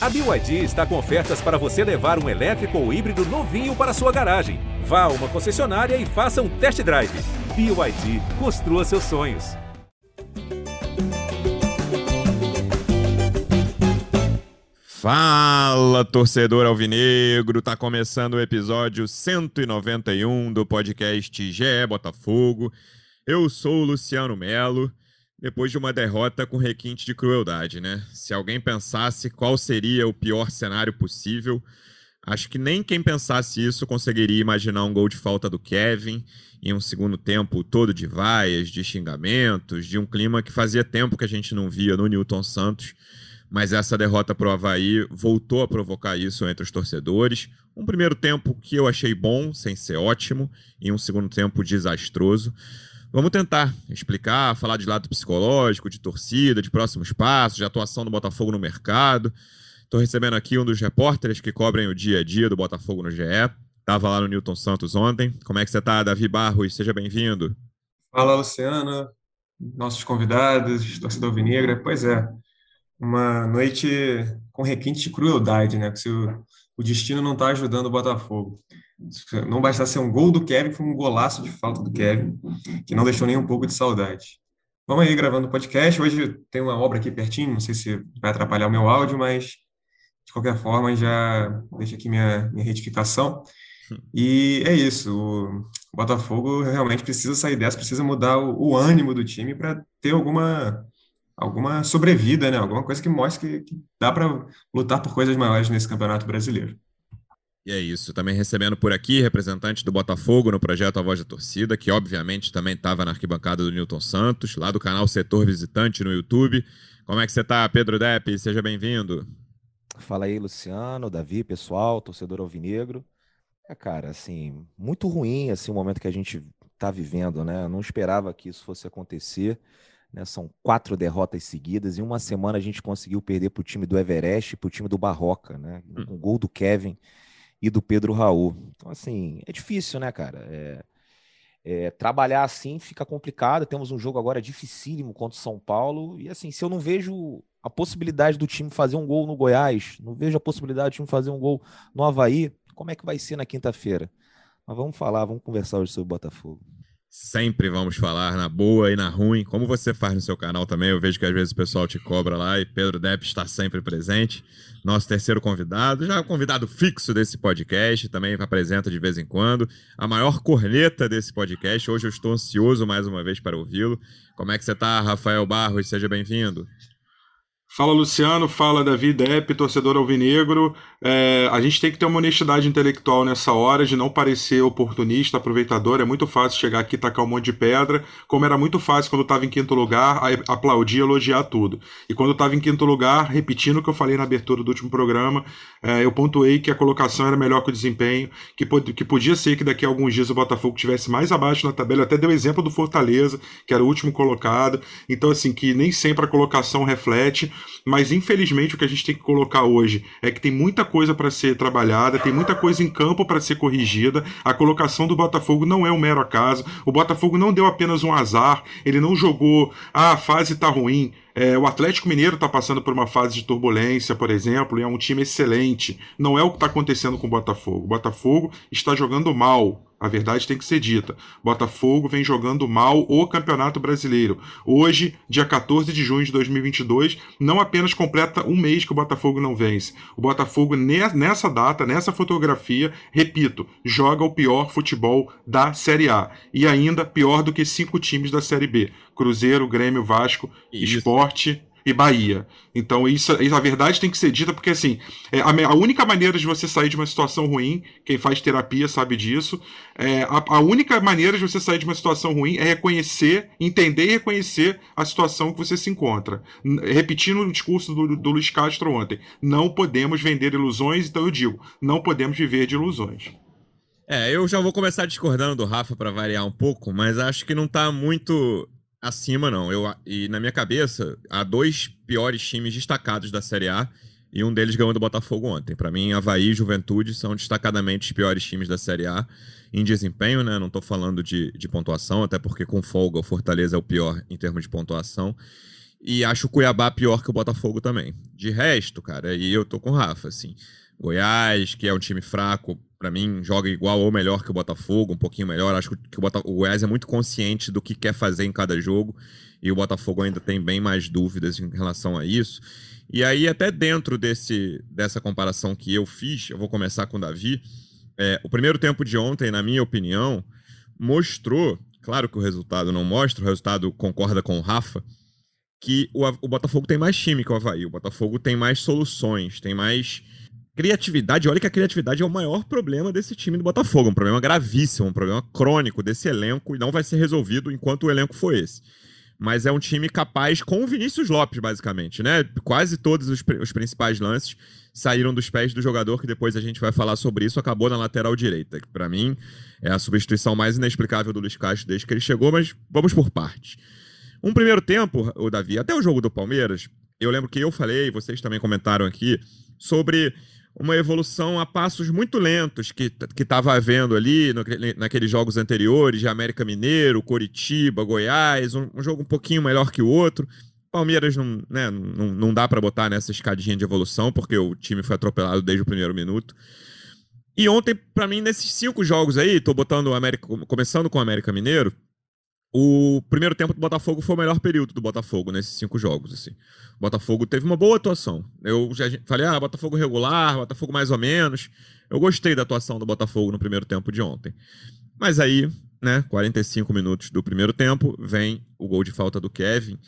A BYD está com ofertas para você levar um elétrico ou híbrido novinho para sua garagem. Vá a uma concessionária e faça um test drive. BYD, construa seus sonhos. Fala, torcedor alvinegro! Tá começando o episódio 191 do podcast GE Botafogo. Eu sou o Luciano Melo depois de uma derrota com requinte de crueldade, né? Se alguém pensasse qual seria o pior cenário possível, acho que nem quem pensasse isso conseguiria imaginar um gol de falta do Kevin em um segundo tempo todo de vaias, de xingamentos, de um clima que fazia tempo que a gente não via no Newton Santos. Mas essa derrota para o Havaí voltou a provocar isso entre os torcedores. Um primeiro tempo que eu achei bom, sem ser ótimo, e um segundo tempo desastroso. Vamos tentar explicar, falar de lado psicológico, de torcida, de próximos passos, de atuação do Botafogo no mercado. Estou recebendo aqui um dos repórteres que cobrem o dia a dia do Botafogo no GE. Estava lá no Newton Santos ontem. Como é que você está, Davi Barros? Seja bem-vindo. Fala, Luciana, nossos convidados, torcedor Vinegra. Pois é, uma noite com requinte de crueldade, né? Se o, o destino não está ajudando o Botafogo. Não bastasse ser um gol do Kevin, foi um golaço de falta do Kevin, que não deixou nem um pouco de saudade. Vamos aí gravando o podcast. Hoje tem uma obra aqui pertinho, não sei se vai atrapalhar o meu áudio, mas de qualquer forma já deixo aqui minha, minha retificação. E é isso, o Botafogo realmente precisa sair dessa, precisa mudar o, o ânimo do time para ter alguma, alguma sobrevida, né? Alguma coisa que mostre que, que dá para lutar por coisas maiores nesse campeonato brasileiro. E é isso. Também recebendo por aqui representante do Botafogo no projeto A Voz da Torcida, que obviamente também estava na arquibancada do Newton Santos, lá do canal Setor Visitante no YouTube. Como é que você está, Pedro Depp? Seja bem-vindo. Fala aí, Luciano, Davi, pessoal, torcedor alvinegro. É, cara, assim, muito ruim assim, o momento que a gente está vivendo, né? Eu não esperava que isso fosse acontecer. Né? São quatro derrotas seguidas. Em uma semana a gente conseguiu perder para o time do Everest e para o time do Barroca, né? Um hum. gol do Kevin e do Pedro Raul. Então, assim, é difícil, né, cara? É, é, trabalhar assim fica complicado. Temos um jogo agora dificílimo contra o São Paulo. E assim, se eu não vejo a possibilidade do time fazer um gol no Goiás, não vejo a possibilidade do time fazer um gol no Havaí, como é que vai ser na quinta-feira? Mas vamos falar, vamos conversar hoje sobre o Botafogo. Sempre vamos falar na boa e na ruim, como você faz no seu canal também. Eu vejo que às vezes o pessoal te cobra lá e Pedro Depp está sempre presente. Nosso terceiro convidado, já convidado fixo desse podcast, também apresenta de vez em quando. A maior corneta desse podcast. Hoje eu estou ansioso mais uma vez para ouvi-lo. Como é que você está, Rafael Barros? Seja bem-vindo. Fala Luciano, fala Davi Depp, torcedor alvinegro. É, a gente tem que ter uma honestidade intelectual nessa hora de não parecer oportunista, aproveitador. É muito fácil chegar aqui e tacar um monte de pedra, como era muito fácil quando estava em quinto lugar, aplaudir, elogiar tudo. E quando estava em quinto lugar, repetindo o que eu falei na abertura do último programa, é, eu pontuei que a colocação era melhor que o desempenho, que, pod que podia ser que daqui a alguns dias o Botafogo tivesse mais abaixo na tabela. Eu até deu exemplo do Fortaleza, que era o último colocado. Então, assim, que nem sempre a colocação reflete mas infelizmente o que a gente tem que colocar hoje é que tem muita coisa para ser trabalhada, tem muita coisa em campo para ser corrigida. A colocação do Botafogo não é um mero acaso. O Botafogo não deu apenas um azar, ele não jogou, ah, a fase está ruim. É, o Atlético Mineiro está passando por uma fase de turbulência, por exemplo, e é um time excelente. Não é o que está acontecendo com o Botafogo. O Botafogo está jogando mal. A verdade tem que ser dita. Botafogo vem jogando mal o Campeonato Brasileiro. Hoje, dia 14 de junho de 2022, não apenas completa um mês que o Botafogo não vence. O Botafogo, nessa data, nessa fotografia, repito, joga o pior futebol da Série A. E ainda pior do que cinco times da Série B: Cruzeiro, Grêmio, Vasco, Isso. Esporte e Bahia. Então, isso, a verdade tem que ser dita, porque assim, é, a, a, única maneira de você sair de uma situação ruim, quem faz terapia sabe disso, é, a, a, única maneira de você sair de uma situação ruim é reconhecer, entender e reconhecer a situação que você se encontra. Repetindo o discurso do, do Luiz Castro ontem, não podemos vender ilusões, então eu digo, não podemos viver de ilusões. É, eu já vou começar discordando do Rafa para variar um pouco, mas acho que não está muito acima, não. Eu, e na minha cabeça, há dois piores times destacados da Série A e um deles ganhou do Botafogo ontem. Para mim, Havaí e Juventude são destacadamente os piores times da Série A em desempenho, né? Não estou falando de, de pontuação, até porque com folga o Fortaleza é o pior em termos de pontuação. E acho o Cuiabá pior que o Botafogo também. De resto, cara, aí eu tô com o Rafa, assim. Goiás, que é um time fraco, para mim, joga igual ou melhor que o Botafogo, um pouquinho melhor. Acho que o, Botafogo, o Goiás é muito consciente do que quer fazer em cada jogo. E o Botafogo ainda tem bem mais dúvidas em relação a isso. E aí, até dentro desse, dessa comparação que eu fiz, eu vou começar com o Davi. É, o primeiro tempo de ontem, na minha opinião, mostrou, claro que o resultado não mostra, o resultado concorda com o Rafa, que o, o Botafogo tem mais time que o Havaí. O Botafogo tem mais soluções, tem mais criatividade. Olha que a criatividade é o maior problema desse time do Botafogo. Um problema gravíssimo, um problema crônico desse elenco e não vai ser resolvido enquanto o elenco for esse mas é um time capaz com o Vinícius Lopes, basicamente, né? Quase todos os, os, principais lances saíram dos pés do jogador, que depois a gente vai falar sobre isso, acabou na lateral direita, que para mim é a substituição mais inexplicável do Luiz Castro desde que ele chegou, mas vamos por partes. Um primeiro tempo, o Davi, até o jogo do Palmeiras, eu lembro que eu falei, vocês também comentaram aqui, sobre uma evolução a passos muito lentos que estava havendo ali no, naqueles jogos anteriores de América Mineiro, Coritiba, Goiás, um, um, jogo um pouquinho melhor que o outro. Palmeiras não, né, não, não dá para botar nessa escadinha de evolução, porque o time foi atropelado desde o primeiro minuto. E ontem, para mim, nesses cinco jogos aí, tô botando o América, começando com o América Mineiro, o primeiro tempo do Botafogo foi o melhor período do Botafogo nesses cinco jogos. Assim. O Botafogo teve uma boa atuação. Eu já falei, ah, Botafogo regular, Botafogo mais ou menos. Eu gostei da atuação do Botafogo no primeiro tempo de ontem. Mas aí, né, 45 minutos do primeiro tempo, vem o gol de falta do Kevin.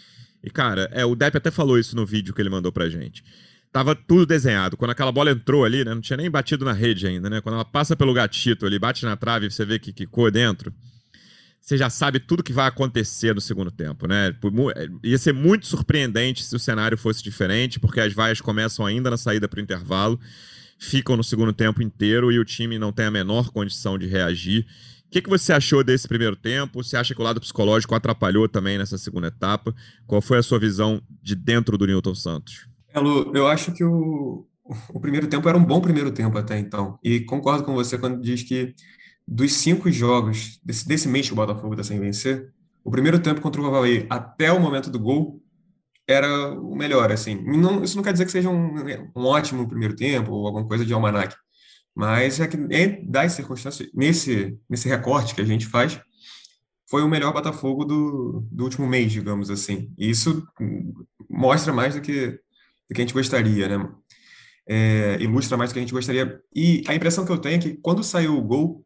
E, cara, é, o Depp até falou isso no vídeo que ele mandou pra gente. Tava tudo desenhado. Quando aquela bola entrou ali, né, não tinha nem batido na rede ainda, né? Quando ela passa pelo gatito ali, bate na trave e você vê que quicou dentro você já sabe tudo que vai acontecer no segundo tempo, né? É, ia ser muito surpreendente se o cenário fosse diferente, porque as vaias começam ainda na saída para o intervalo, ficam no segundo tempo inteiro e o time não tem a menor condição de reagir. O que, que você achou desse primeiro tempo? Você acha que o lado psicológico atrapalhou também nessa segunda etapa? Qual foi a sua visão de dentro do Newton Santos? É, eu acho que o, o primeiro tempo era um bom primeiro tempo até então. E concordo com você quando diz que dos cinco jogos desse, desse mês que o Botafogo está sem vencer, o primeiro tempo contra o Havaí até o momento do gol era o melhor, assim. Não, isso não quer dizer que seja um, um ótimo primeiro tempo ou alguma coisa de almanac, mas é que das circunstâncias, nesse, nesse recorte que a gente faz, foi o melhor Botafogo do, do último mês, digamos assim. E isso mostra mais do que, do que a gente gostaria, né? É, ilustra mais do que a gente gostaria. E a impressão que eu tenho é que quando saiu o gol,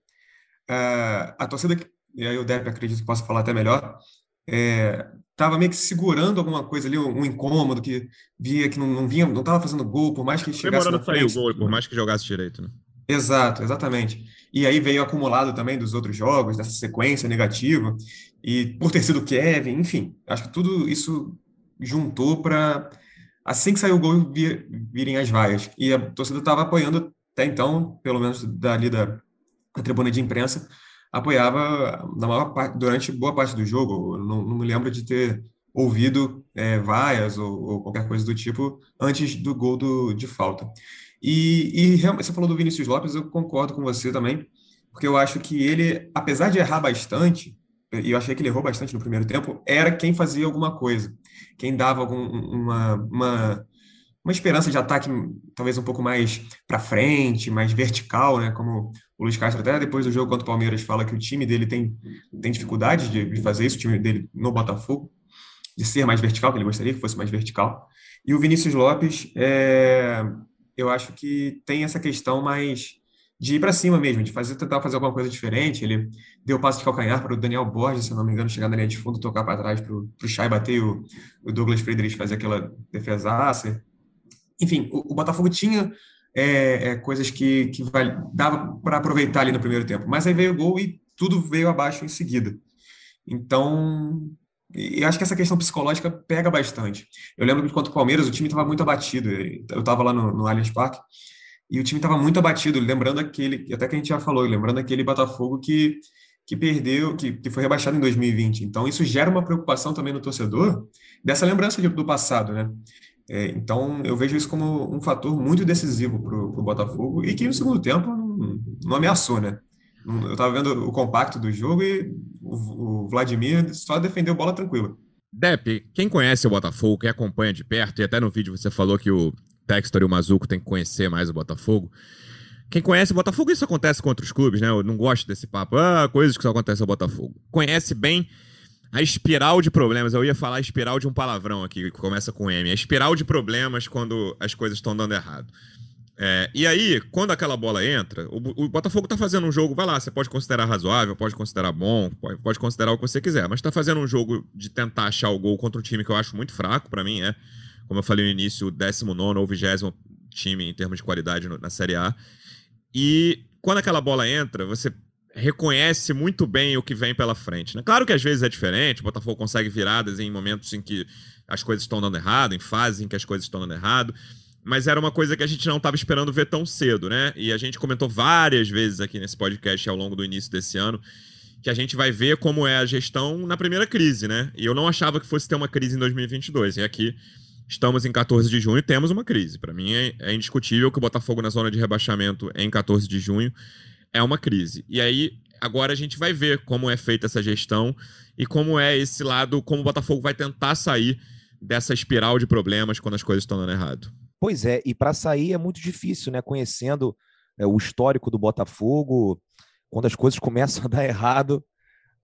uh, a torcida, e aí o Depp acredito que possa falar até melhor, estava é, meio que segurando alguma coisa ali, um, incômodo que via que não, não vinha, não estava fazendo gol, por mais que chegasse Demorando sair o gol, por mais que jogasse direito, né? Exato, exatamente. E aí veio acumulado também dos outros jogos, dessa sequência negativa, e por ter sido Kevin, enfim, acho que tudo isso juntou para, assim que saiu o gol, vir, virem as vaias. E a torcida estava apoiando até então, pelo menos dali da, a tribuna de imprensa apoiava na maior parte, durante boa parte do jogo. Não, não me lembro de ter ouvido é, vaias ou, ou, qualquer coisa do tipo antes do gol do, de falta. E, e você falou do Vinícius Lopes, eu concordo com você também, porque eu acho que ele, apesar de errar bastante, e eu achei que ele errou bastante no primeiro tempo, era quem fazia alguma coisa, quem dava algum, uma, uma uma esperança de ataque talvez um pouco mais para frente, mais vertical, né? Como o Luiz Castro até depois do jogo contra o Palmeiras fala que o time dele tem, tem dificuldade de, de fazer isso, o time dele no Botafogo, de ser mais vertical, que ele gostaria que fosse mais vertical. E o Vinícius Lopes, é, eu acho que tem essa questão mais de ir para cima mesmo, de fazer tentar fazer alguma coisa diferente. Ele deu passo de calcanhar para o Daniel Borges, se não me engano, chegar na linha de fundo, tocar para trás para o Chay bater o, o Douglas Friedrich fazer aquela defesaça enfim, o, Botafogo tinha é, é, coisas que, que vai, dava para aproveitar ali no primeiro tempo, mas aí veio o gol e tudo veio abaixo em seguida. Então, eu acho que essa questão psicológica pega bastante. Eu lembro que contra o Palmeiras o time estava muito abatido. Eu estava lá no, no Allianz Parque e o time estava muito abatido, lembrando aquele, até que a gente já falou, lembrando aquele Botafogo que, que perdeu, que, que foi rebaixado em 2020. Então, isso gera uma preocupação também no torcedor dessa lembrança do passado, né? É, então, eu vejo isso como um fator muito decisivo para o Botafogo e que no segundo tempo não, não ameaçou, né? Eu estava vendo o compacto do jogo e o, o, Vladimir só defendeu bola tranquila. Depp, quem conhece o Botafogo, quem acompanha de perto, e até no vídeo você falou que o Textor e o Mazuco tem que conhecer mais o Botafogo. Quem conhece o Botafogo, isso acontece com outros clubes, né? Eu não gosto desse papo, ah, coisas que só acontecem no Botafogo. Conhece bem a espiral de problemas. Eu ia falar espiral de um palavrão aqui, que começa com M. A espiral de problemas quando as coisas estão dando errado. É, e aí, quando aquela bola entra, o, o, Botafogo tá fazendo um jogo, vai lá, você pode considerar razoável, pode considerar bom, pode, pode considerar o que você quiser, mas tá fazendo um jogo de tentar achar o gol contra um time que eu acho muito fraco, para mim é, como eu falei no início, o 19 ou 20 time em termos de qualidade no, na Série A. E quando aquela bola entra, você reconhece muito bem o que vem pela frente. Né? Claro que às vezes é diferente, o Botafogo consegue viradas em momentos em que as coisas estão dando errado, em fases em que as coisas estão dando errado, mas era uma coisa que a gente não estava esperando ver tão cedo, né? E a gente comentou várias vezes aqui nesse podcast ao longo do início desse ano que a gente vai ver como é a gestão na primeira crise, né? E eu não achava que fosse ter uma crise em 2022. E aqui estamos em 14 de junho, temos uma crise. Para mim é, é indiscutível que o Botafogo na zona de rebaixamento em 14 de junho é uma crise. E aí, agora a gente vai ver como é feita essa gestão e como é esse lado, como o Botafogo vai tentar sair dessa espiral de problemas quando as coisas estão dando errado. Pois é, e para sair é muito difícil, né? Conhecendo é, o histórico do Botafogo, quando as coisas começam a dar errado,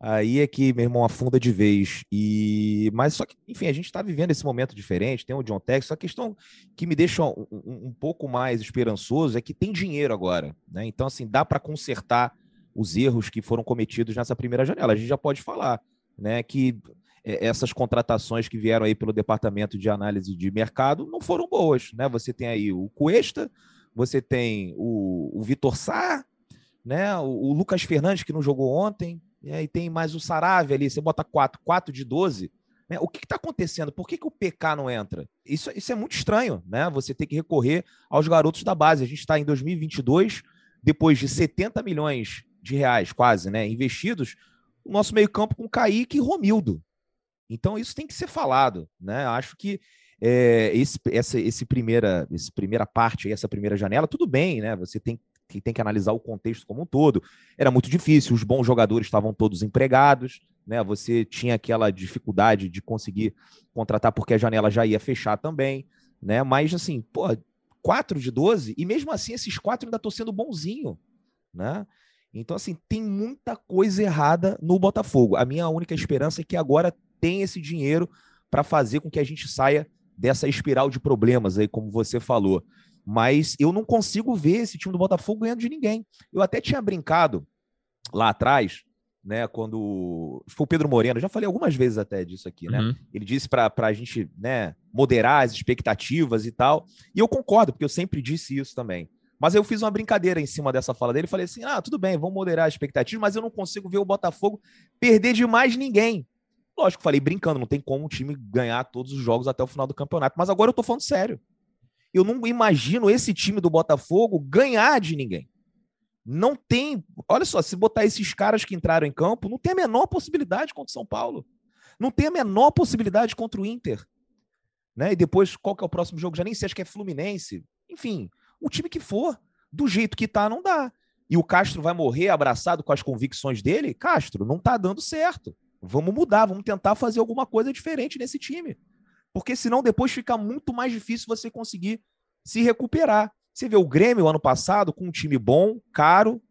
aí é que, meu irmão, afunda de vez. E Mas só que, enfim, a gente está vivendo esse momento diferente, tem o John Tex, a questão que me deixa um, um, um, pouco mais esperançoso é que tem dinheiro agora, né? Então, assim, dá para consertar os erros que foram cometidos nessa primeira janela. A gente já pode falar, né, que essas contratações que vieram aí pelo departamento de análise de mercado não foram boas, né? Você tem aí o Cuesta, você tem o, o Vitor Sá, né? O, o, Lucas Fernandes que não jogou ontem, né? e tem mais o Sarave ali, você bota 4, 4 de 12. Né? O que está acontecendo? Por que, que o PK não entra? Isso, isso é muito estranho, né? Você tem que recorrer aos garotos da base. A gente está em 2022, depois de 70 milhões de reais, quase, né? Investidos, o nosso meio-campo com Kaique e Romildo. Então isso tem que ser falado, né? Acho que é, esse, essa esse primeira, esse primeira parte, essa primeira janela, tudo bem, né? Você tem que tem que analisar o contexto como um todo. Era muito difícil, os bons jogadores estavam todos empregados, né? Você tinha aquela dificuldade de conseguir contratar porque a janela já ia fechar também, né? Mas assim, pô, 4 de 12, e mesmo assim esses quatro ainda estão sendo bonzinho, né? Então, assim, tem muita coisa errada no Botafogo. A minha única esperança é que agora tem esse dinheiro para fazer com que a gente saia dessa espiral de problemas aí, como você falou. Mas eu não consigo ver esse time do Botafogo ganhando de ninguém. Eu até tinha brincado lá atrás, né, quando foi o Pedro Moreno, já falei algumas vezes até disso aqui, né? Uhum. Ele disse para a gente, né, moderar as expectativas e tal. E eu concordo, porque eu sempre disse isso também. Mas eu fiz uma brincadeira em cima dessa fala dele. Falei assim: ah, tudo bem, vamos moderar as expectativas, mas eu não consigo ver o Botafogo perder de mais ninguém. Lógico, falei brincando, não tem como o time ganhar todos os jogos até o final do campeonato. Mas agora eu tô falando sério. Eu não imagino esse time do Botafogo ganhar de ninguém. Não tem. Olha só, se botar esses caras que entraram em campo, não tem a menor possibilidade contra o São Paulo. Não tem a menor possibilidade contra o Inter. Né? E depois, qual que é o próximo jogo? Já nem sei, acho que é Fluminense. Enfim, o time que for. Do jeito que tá, não dá. E o Castro vai morrer abraçado com as convicções dele? Castro, não tá dando certo. Vamos mudar, vamos tentar fazer alguma coisa diferente nesse time. Porque senão depois fica muito mais difícil você conseguir se recuperar. Você vê o Grêmio ano passado, com um time bom, caro,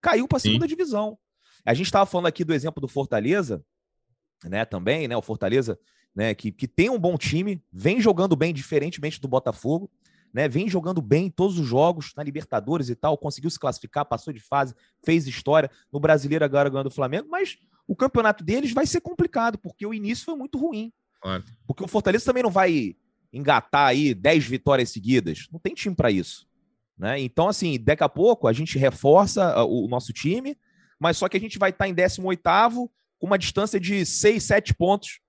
caiu para a segunda divisão. A gente estava falando aqui do exemplo do Fortaleza, né? Também, né? O Fortaleza, né? Que, que tem um bom time, vem jogando bem, diferentemente do Botafogo, né? Vem jogando bem em todos os jogos, na Libertadores e tal, conseguiu se classificar, passou de fase, fez história. No brasileiro agora ganhando o Flamengo, mas o campeonato deles vai ser complicado, porque o início foi muito ruim. Claro. Porque o Fortaleza também não vai engatar aí 10 vitórias seguidas. Não tem time para isso. Né? Então, assim, daqui a pouco a gente reforça ah, o nosso time, mas só que a gente vai estar tá em 18 com uma distância de 6, 7 pontos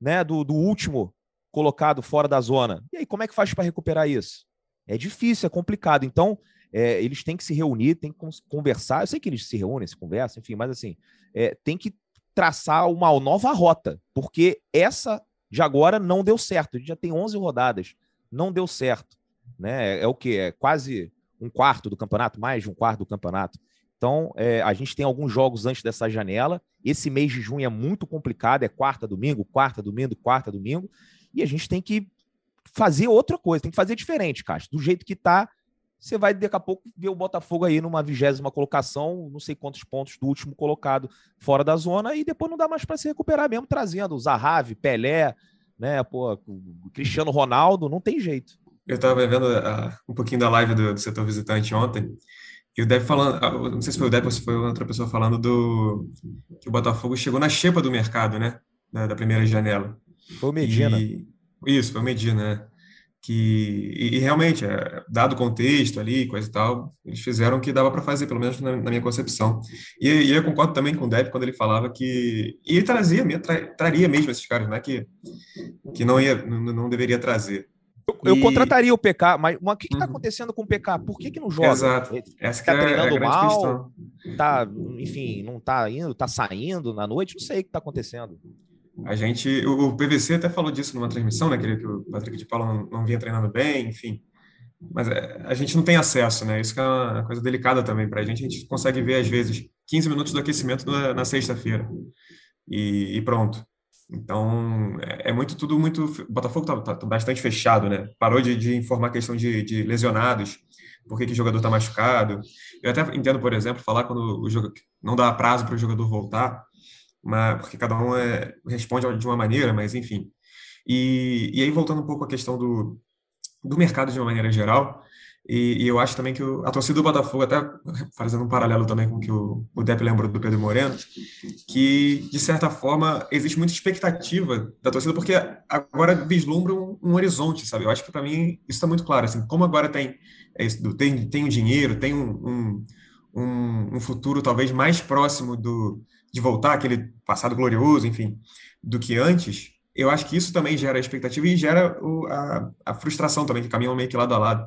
né, do, do último colocado fora da zona. E aí, como é que faz para recuperar isso? É difícil, é complicado. Então, é, eles têm que se reunir, têm que conversar. Eu sei que eles se reúnem, se conversam, enfim, mas assim, é, tem que traçar uma nova rota, porque essa de agora não deu certo. A gente já tem 11 rodadas, não deu certo. Né? É, o que? É quase um quarto do campeonato, mais de um quarto do campeonato. Então, é, a gente tem alguns jogos antes dessa janela. Esse mês de junho é muito complicado, é quarta, domingo, quarta, domingo, quarta, domingo. E a gente tem que fazer outra coisa, tem que fazer diferente, Caixa. Do jeito que tá, você vai daqui a pouco ver o Botafogo aí numa vigésima colocação, não sei quantos pontos do último colocado fora da zona, e depois não dá mais para se recuperar mesmo, trazendo Zahavi, Pelé, né, pô, Cristiano Ronaldo, não tem jeito. Eu estava vendo uh, um pouquinho da live do, do, setor visitante ontem, e o Deb falando, uh, não sei se foi o Deb ou se foi outra pessoa falando do que o Botafogo chegou na xepa do mercado, né, da, da primeira janela. Foi o Medina. E, isso, foi o Medina, né? Que e, e, realmente, é, dado o contexto ali, coisa e tal, eles fizeram o que dava para fazer, pelo menos na, na, minha concepção. E, e, eu concordo também com o Deb quando ele falava que e ele trazia, tra, traria mesmo esses caras, não é que que não ia, não, não deveria trazer. Eu, eu contrataria o PK, mas o que está uhum. acontecendo com o PK? Por que, que não joga? Exato. Essa tá é treinando é mal, questão. tá, enfim, não está indo, está saindo na noite, não sei o que está acontecendo. A gente, o PVC até falou disso numa transmissão, né? Que, o Patrick de Paula não, não vinha treinando bem, enfim. Mas é, a gente não tem acesso, né? Isso é uma coisa delicada também para a gente. A gente consegue ver, às vezes, 15 minutos do aquecimento na, na sexta-feira. E, e, pronto. Então, é, é, muito, tudo muito. O Botafogo está tá bastante fechado, né? Parou de, de informar a questão de, de lesionados, por que, que o jogador está machucado. Eu até entendo, por exemplo, falar quando o jogo não dá prazo para o jogador voltar porque cada um é, responde de uma maneira, mas enfim. E, e aí, voltando um pouco à questão do, do mercado de uma maneira geral, e, e eu acho também que o, a torcida do Botafogo, até fazendo um paralelo também com o que o, o Depp lembrou do Pedro Moreno, que, de certa forma, existe muita expectativa da torcida, porque agora vislumbra um, um horizonte, sabe? Eu acho que, para mim, isso está muito claro. Assim, como agora tem, é tem, tem o dinheiro, tem um, um, um futuro talvez mais próximo do de voltar aquele passado glorioso, enfim, do que antes, eu acho que isso também gera expectativa e gera o, a, a, frustração também, que caminham meio que lado a lado.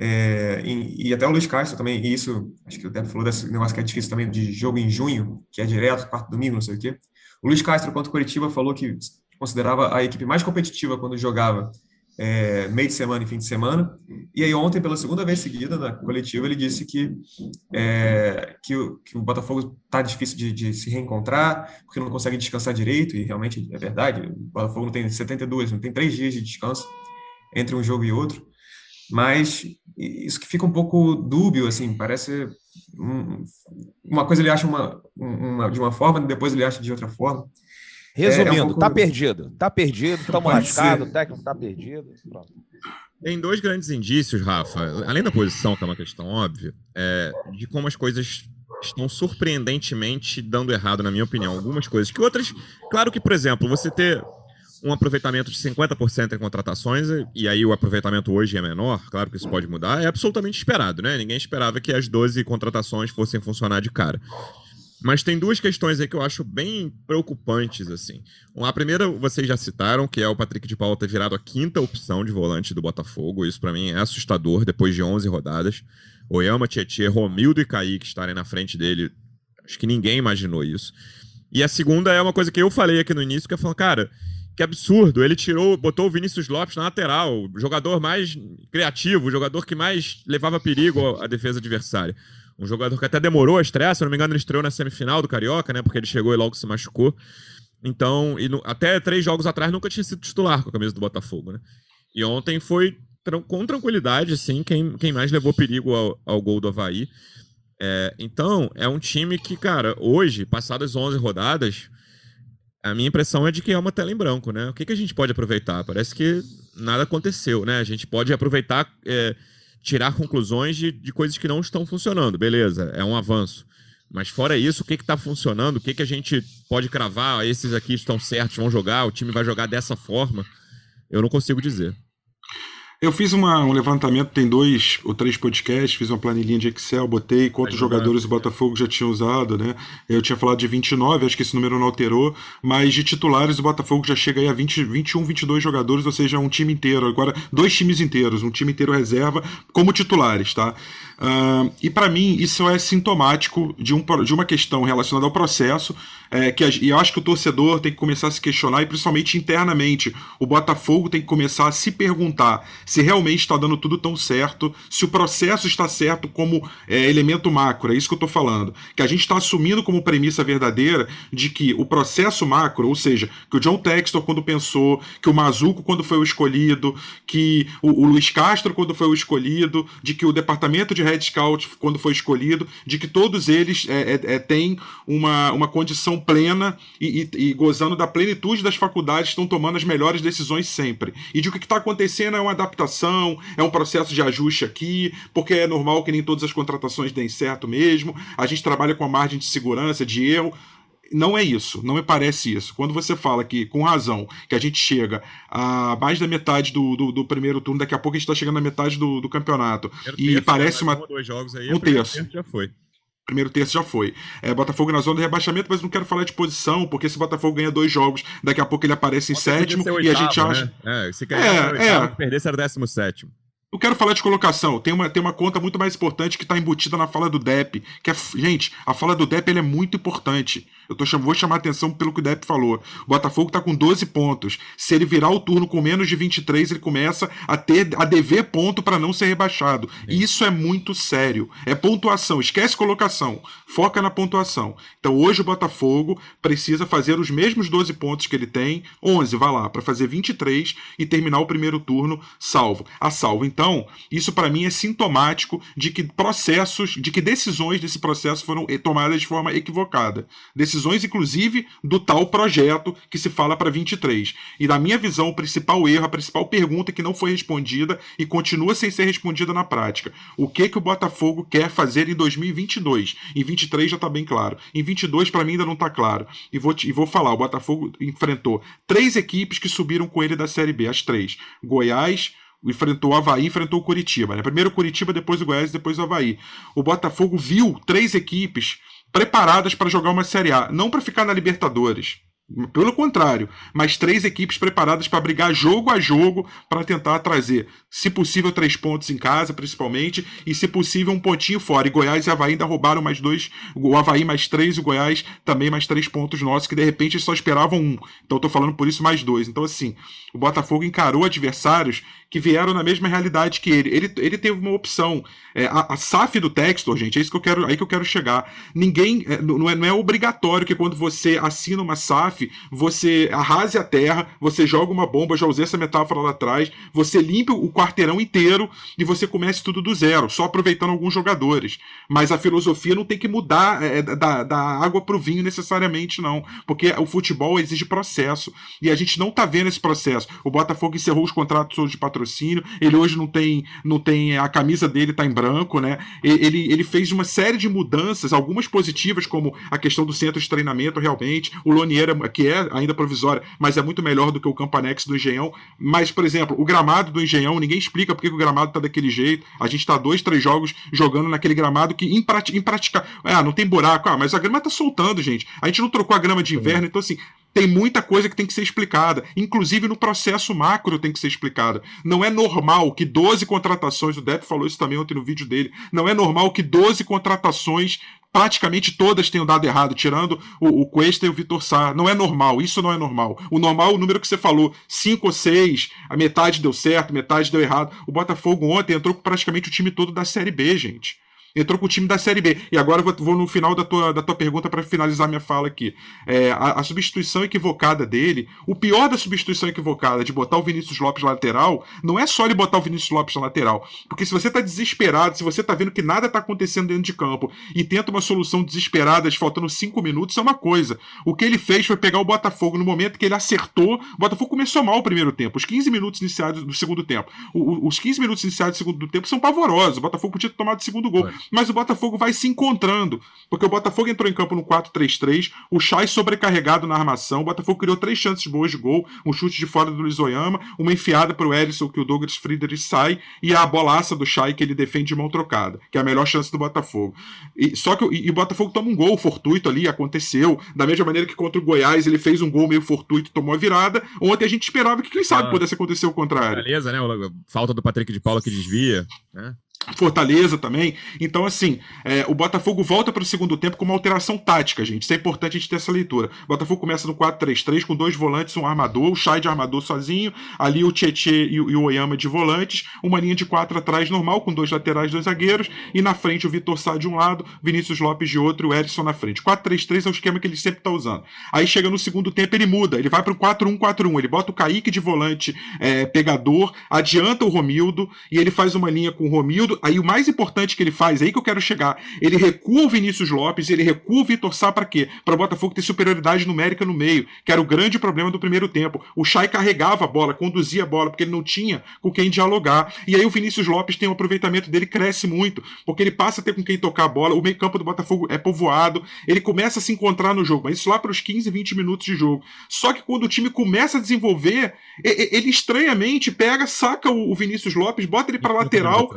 É, e, e, até o Luiz Castro também, e isso, acho que o Débora falou desse negócio que é difícil também, de jogo em junho, que é direto, quarto domingo, não sei o quê. O Luiz Castro, quanto Curitiba, falou que considerava a equipe mais competitiva quando jogava é, meio de semana e fim de semana. E aí ontem, pela segunda vez seguida, na coletiva, ele disse que, é, que, o, que o Botafogo está difícil de, de, se reencontrar, porque não consegue descansar direito, e realmente é verdade, o Botafogo não tem 72, não tem três dias de descanso entre um jogo e outro, mas isso que fica um pouco dúbio, assim, parece um, uma coisa ele acha uma, uma, de uma forma, depois ele acha de outra forma. Resumindo, é, é um pouco... tá perdido. Tá perdido, estamos lascados, o técnico tá perdido. Pronto. Tem dois grandes indícios, Rafa, além da posição, que é uma questão óbvia, é, de como as coisas estão surpreendentemente dando errado, na minha opinião. Algumas coisas que outras. Claro que, por exemplo, você ter um aproveitamento de 50% em contratações, e aí o aproveitamento hoje é menor, claro que isso pode mudar, é absolutamente esperado, né? Ninguém esperava que as 12 contratações fossem funcionar de cara. Mas tem duas questões aí que eu acho bem preocupantes, assim. A primeira, vocês já citaram, que é o Patrick de Paula ter virado a quinta opção de volante do Botafogo. Isso para mim é assustador, depois de 11 rodadas. Oyama, Tietchan, Romildo e Kaique estarem na frente dele. Acho que ninguém imaginou isso. E a segunda é uma coisa que eu falei aqui no início, que é falando, cara, que absurdo. Ele tirou, botou o Vinícius Lopes na lateral, o jogador mais criativo, o jogador que mais levava perigo à defesa adversária. Um jogador que até demorou a estrear, se não me engano, ele estreou na semifinal do Carioca, né? Porque ele chegou e logo se machucou. Então, e no, até três jogos atrás nunca tinha sido titular com a camisa do Botafogo, né? E ontem foi com tranquilidade, assim, quem, quem mais levou perigo ao, ao gol do Havaí. É, então, é um time que, cara, hoje, passadas 11 rodadas, a minha impressão é de que é uma tela em branco, né? O que, que a gente pode aproveitar? Parece que nada aconteceu, né? A gente pode aproveitar. É, tirar conclusões de, de coisas que não estão funcionando. Beleza, é um avanço. Mas fora isso, o que está funcionando? O que, que a gente pode cravar? Esses aqui estão certos, vão jogar, o time vai jogar dessa forma? Eu não consigo dizer. Eu fiz uma, um levantamento, tem dois ou três podcasts, fiz uma planilhinha de Excel, botei quantos é jogadores o Botafogo já tinha usado, né? Eu tinha falado de 29, acho que esse número não alterou, mas de titulares o Botafogo já chega aí a 20, 21, 22 jogadores, ou seja, um time inteiro. Agora, dois times inteiros, um time inteiro reserva como titulares, tá? Uh, e para mim isso é sintomático de, um, de uma questão relacionada ao processo, é, que e eu acho que o torcedor tem que começar a se questionar, e principalmente internamente, o Botafogo tem que começar a se perguntar se realmente está dando tudo tão certo, se o processo está certo como é, elemento macro, é isso que eu estou falando. Que a gente está assumindo como premissa verdadeira de que o processo macro, ou seja, que o John Textor quando pensou, que o Mazuco quando foi o escolhido, que o, o Luiz Castro quando foi o escolhido, de que o departamento de Red Scout quando foi escolhido, de que todos eles é, é, é têm uma, uma condição plena e, e, e gozando da plenitude das faculdades, estão tomando as melhores decisões sempre. E de o que está acontecendo é uma adaptação, é um processo de ajuste aqui, porque é normal que nem todas as contratações deem certo mesmo, a gente trabalha com a margem de segurança, de erro. Não é isso, não me parece isso. Quando você fala que, com razão, que a gente chega a mais da metade do, do, do primeiro turno, daqui a pouco a gente está chegando na metade do, do campeonato. Primeiro e terço, parece né? uma. Um, jogos aí, Um o primeiro terço. já foi. Primeiro terço já foi. É, Botafogo na zona de rebaixamento, mas não quero falar de posição, porque se o Botafogo ganha dois jogos, daqui a pouco ele aparece em sétimo e a gente acha. né? É, se É, ganhar é. oitavo, perder era décimo sétimo. Eu quero falar de colocação. Tem uma, tem uma conta muito mais importante que está embutida na fala do Depp. Que é, gente, a fala do Depp ele é muito importante. Eu tô, vou chamar a atenção pelo que o Depp falou. O Botafogo está com 12 pontos. Se ele virar o turno com menos de 23, ele começa a ter a dever ponto para não ser rebaixado. E isso é muito sério. É pontuação. Esquece colocação. Foca na pontuação. Então hoje o Botafogo precisa fazer os mesmos 12 pontos que ele tem, 11, vai lá, para fazer 23 e terminar o primeiro turno salvo. A salvo. Então, isso para mim é sintomático de que processos, de que decisões desse processo foram eh, tomadas de forma equivocada. Decisões, inclusive, do tal projeto que se fala para 23. E na minha visão, o principal erro, a principal pergunta que não foi respondida e continua sem ser respondida na prática. O que que o Botafogo quer fazer em 2022? Em 23 já está bem claro. Em 22 para mim ainda não está claro. E vou, te- e vou falar, o Botafogo enfrentou três equipes que subiram com ele da Série B, as três. Goiás, enfrentou o Havaí, enfrentou o Curitiba. Né? Primeiro o Curitiba, depois o Goiás, depois o Havaí. O Botafogo viu três equipes preparadas para jogar uma Série A, não para ficar na Libertadores. Pelo contrário, mas três equipes preparadas para brigar jogo a jogo para tentar trazer, se possível, três pontos em casa, principalmente, e se possível, um pontinho fora. E Goiás e Havaí ainda roubaram mais dois, o Havaí mais três o Goiás também mais três pontos nossos, que de repente só esperavam um. Então tô falando por isso mais dois. Então, assim, o Botafogo encarou adversários que vieram na mesma realidade que ele. Ele, ele teve uma opção. É, a, a SAF do Textor, gente, é isso que eu quero, aí que eu quero chegar. Ninguém. é, não, é, não é obrigatório que quando você assina uma SAF, você arrase a terra, você joga uma bomba, já usei essa metáfora lá atrás, você limpa o quarteirão inteiro e você comece tudo do zero, só aproveitando alguns jogadores. Mas a filosofia não tem que mudar é, da, da água pro vinho necessariamente, não. Porque o futebol exige processo. E a gente não tá vendo esse processo. O Botafogo encerrou os contratos de patrocínio, ele hoje não tem, não tem a camisa dele tá em branco, né? Ele, ele fez uma série de mudanças, algumas positivas, como a questão do centro de treinamento, realmente. O Loniera, que é ainda provisória, mas é muito melhor do que o Campanex do Engenhão. Mas, por exemplo, o gramado do Engenhão, ninguém explica por que que o gramado tá daquele jeito. A gente tá dois, três jogos jogando naquele gramado que imprati impraticável. Ah, não tem buraco. Ah, mas a grama tá soltando, gente. A gente não trocou a grama de inverno, então assim. Tem muita coisa que tem que ser explicada, inclusive no processo macro tem que ser explicada. Não é normal que 12 contratações, o Depp falou isso também ontem no vídeo dele, não é normal que 12 contratações praticamente todas tenham dado errado, tirando o, o Cuesta e o Vitor Sá. Não é normal, isso não é normal. O normal, o número que você falou, cinco ou seis, a metade deu certo, metade deu errado. O Botafogo ontem entrou com praticamente o time todo da Série B, gente. Entrou com o time da Série B. E agora vou, vou no final da tua, da tua pergunta para finalizar minha fala aqui. É, a, a substituição equivocada dele, o pior da substituição equivocada de botar o Vinícius Lopes lateral, não é só ele botar o Vinícius Lopes na lateral. Porque se você tá desesperado, se você tá vendo que nada tá acontecendo dentro de campo e tenta uma solução desesperada, faltando cinco minutos, é uma coisa. O que ele fez foi pegar o Botafogo no momento que ele acertou. O Botafogo começou mal o primeiro tempo. Os 15 minutos iniciados do segundo tempo. O- os 15 minutos iniciados do segundo tempo são pavorosos. O Botafogo podia ter tomado o segundo gol. Foi. Mas o Botafogo vai se encontrando. Porque o Botafogo entrou em campo no 4-3-3, o Chay sobrecarregado na armação. O Botafogo criou três chances boas de gol: um chute de fora do Luiz Oyama, uma enfiada pro Erisson que o Douglas Friedrich sai, e a bolaça do Chay que ele defende de mão trocada, que é a melhor chance do Botafogo. E, só que o- e, e o Botafogo toma um gol fortuito ali, aconteceu. Da mesma maneira que contra o Goiás ele fez um gol meio fortuito, tomou a virada. Ontem a gente esperava que, quem sabe, Ah. pudesse acontecer o contrário. Beleza, né? O- Falta do Patrick de Paula que desvia. Né? Fortaleza também. Então, assim, é, o Botafogo volta para o segundo tempo com uma alteração tática, gente. Isso é importante a gente ter essa leitura. O Botafogo começa no 4-3-3 com dois volantes, um armador, o Chay de armador sozinho, ali o Tietê e, o Oyama de volantes, uma linha de quatro atrás normal, com dois laterais, dois zagueiros, e na frente o Vitor Sá de um lado, Vinícius Lopes de outro e o Erisson na frente. 4-3-3 é o esquema que ele sempre está usando. Aí chega no segundo tempo, ele muda, ele vai para o 4-1-4-1, ele bota o Kaique de volante é, pegador, adianta o Romildo, e ele faz uma linha com o Romildo, aí o mais importante que ele faz, aí que eu quero chegar, ele recua o Vinícius Lopes, ele recua o Vitor Sá para quê? Para o Botafogo ter superioridade numérica no meio, que era o grande problema do primeiro tempo. O Chay carregava a bola, conduzia a bola, porque ele não tinha com quem dialogar. E aí o Vinícius Lopes tem um aproveitamento dele, cresce muito, porque ele passa a ter com quem tocar a bola, o meio campo do Botafogo é povoado, ele começa a se encontrar no jogo, mas isso lá para os 15, 20 minutos de jogo. Só que quando o time começa a desenvolver, ele estranhamente pega, saca o Vinícius Lopes, bota ele para lateral.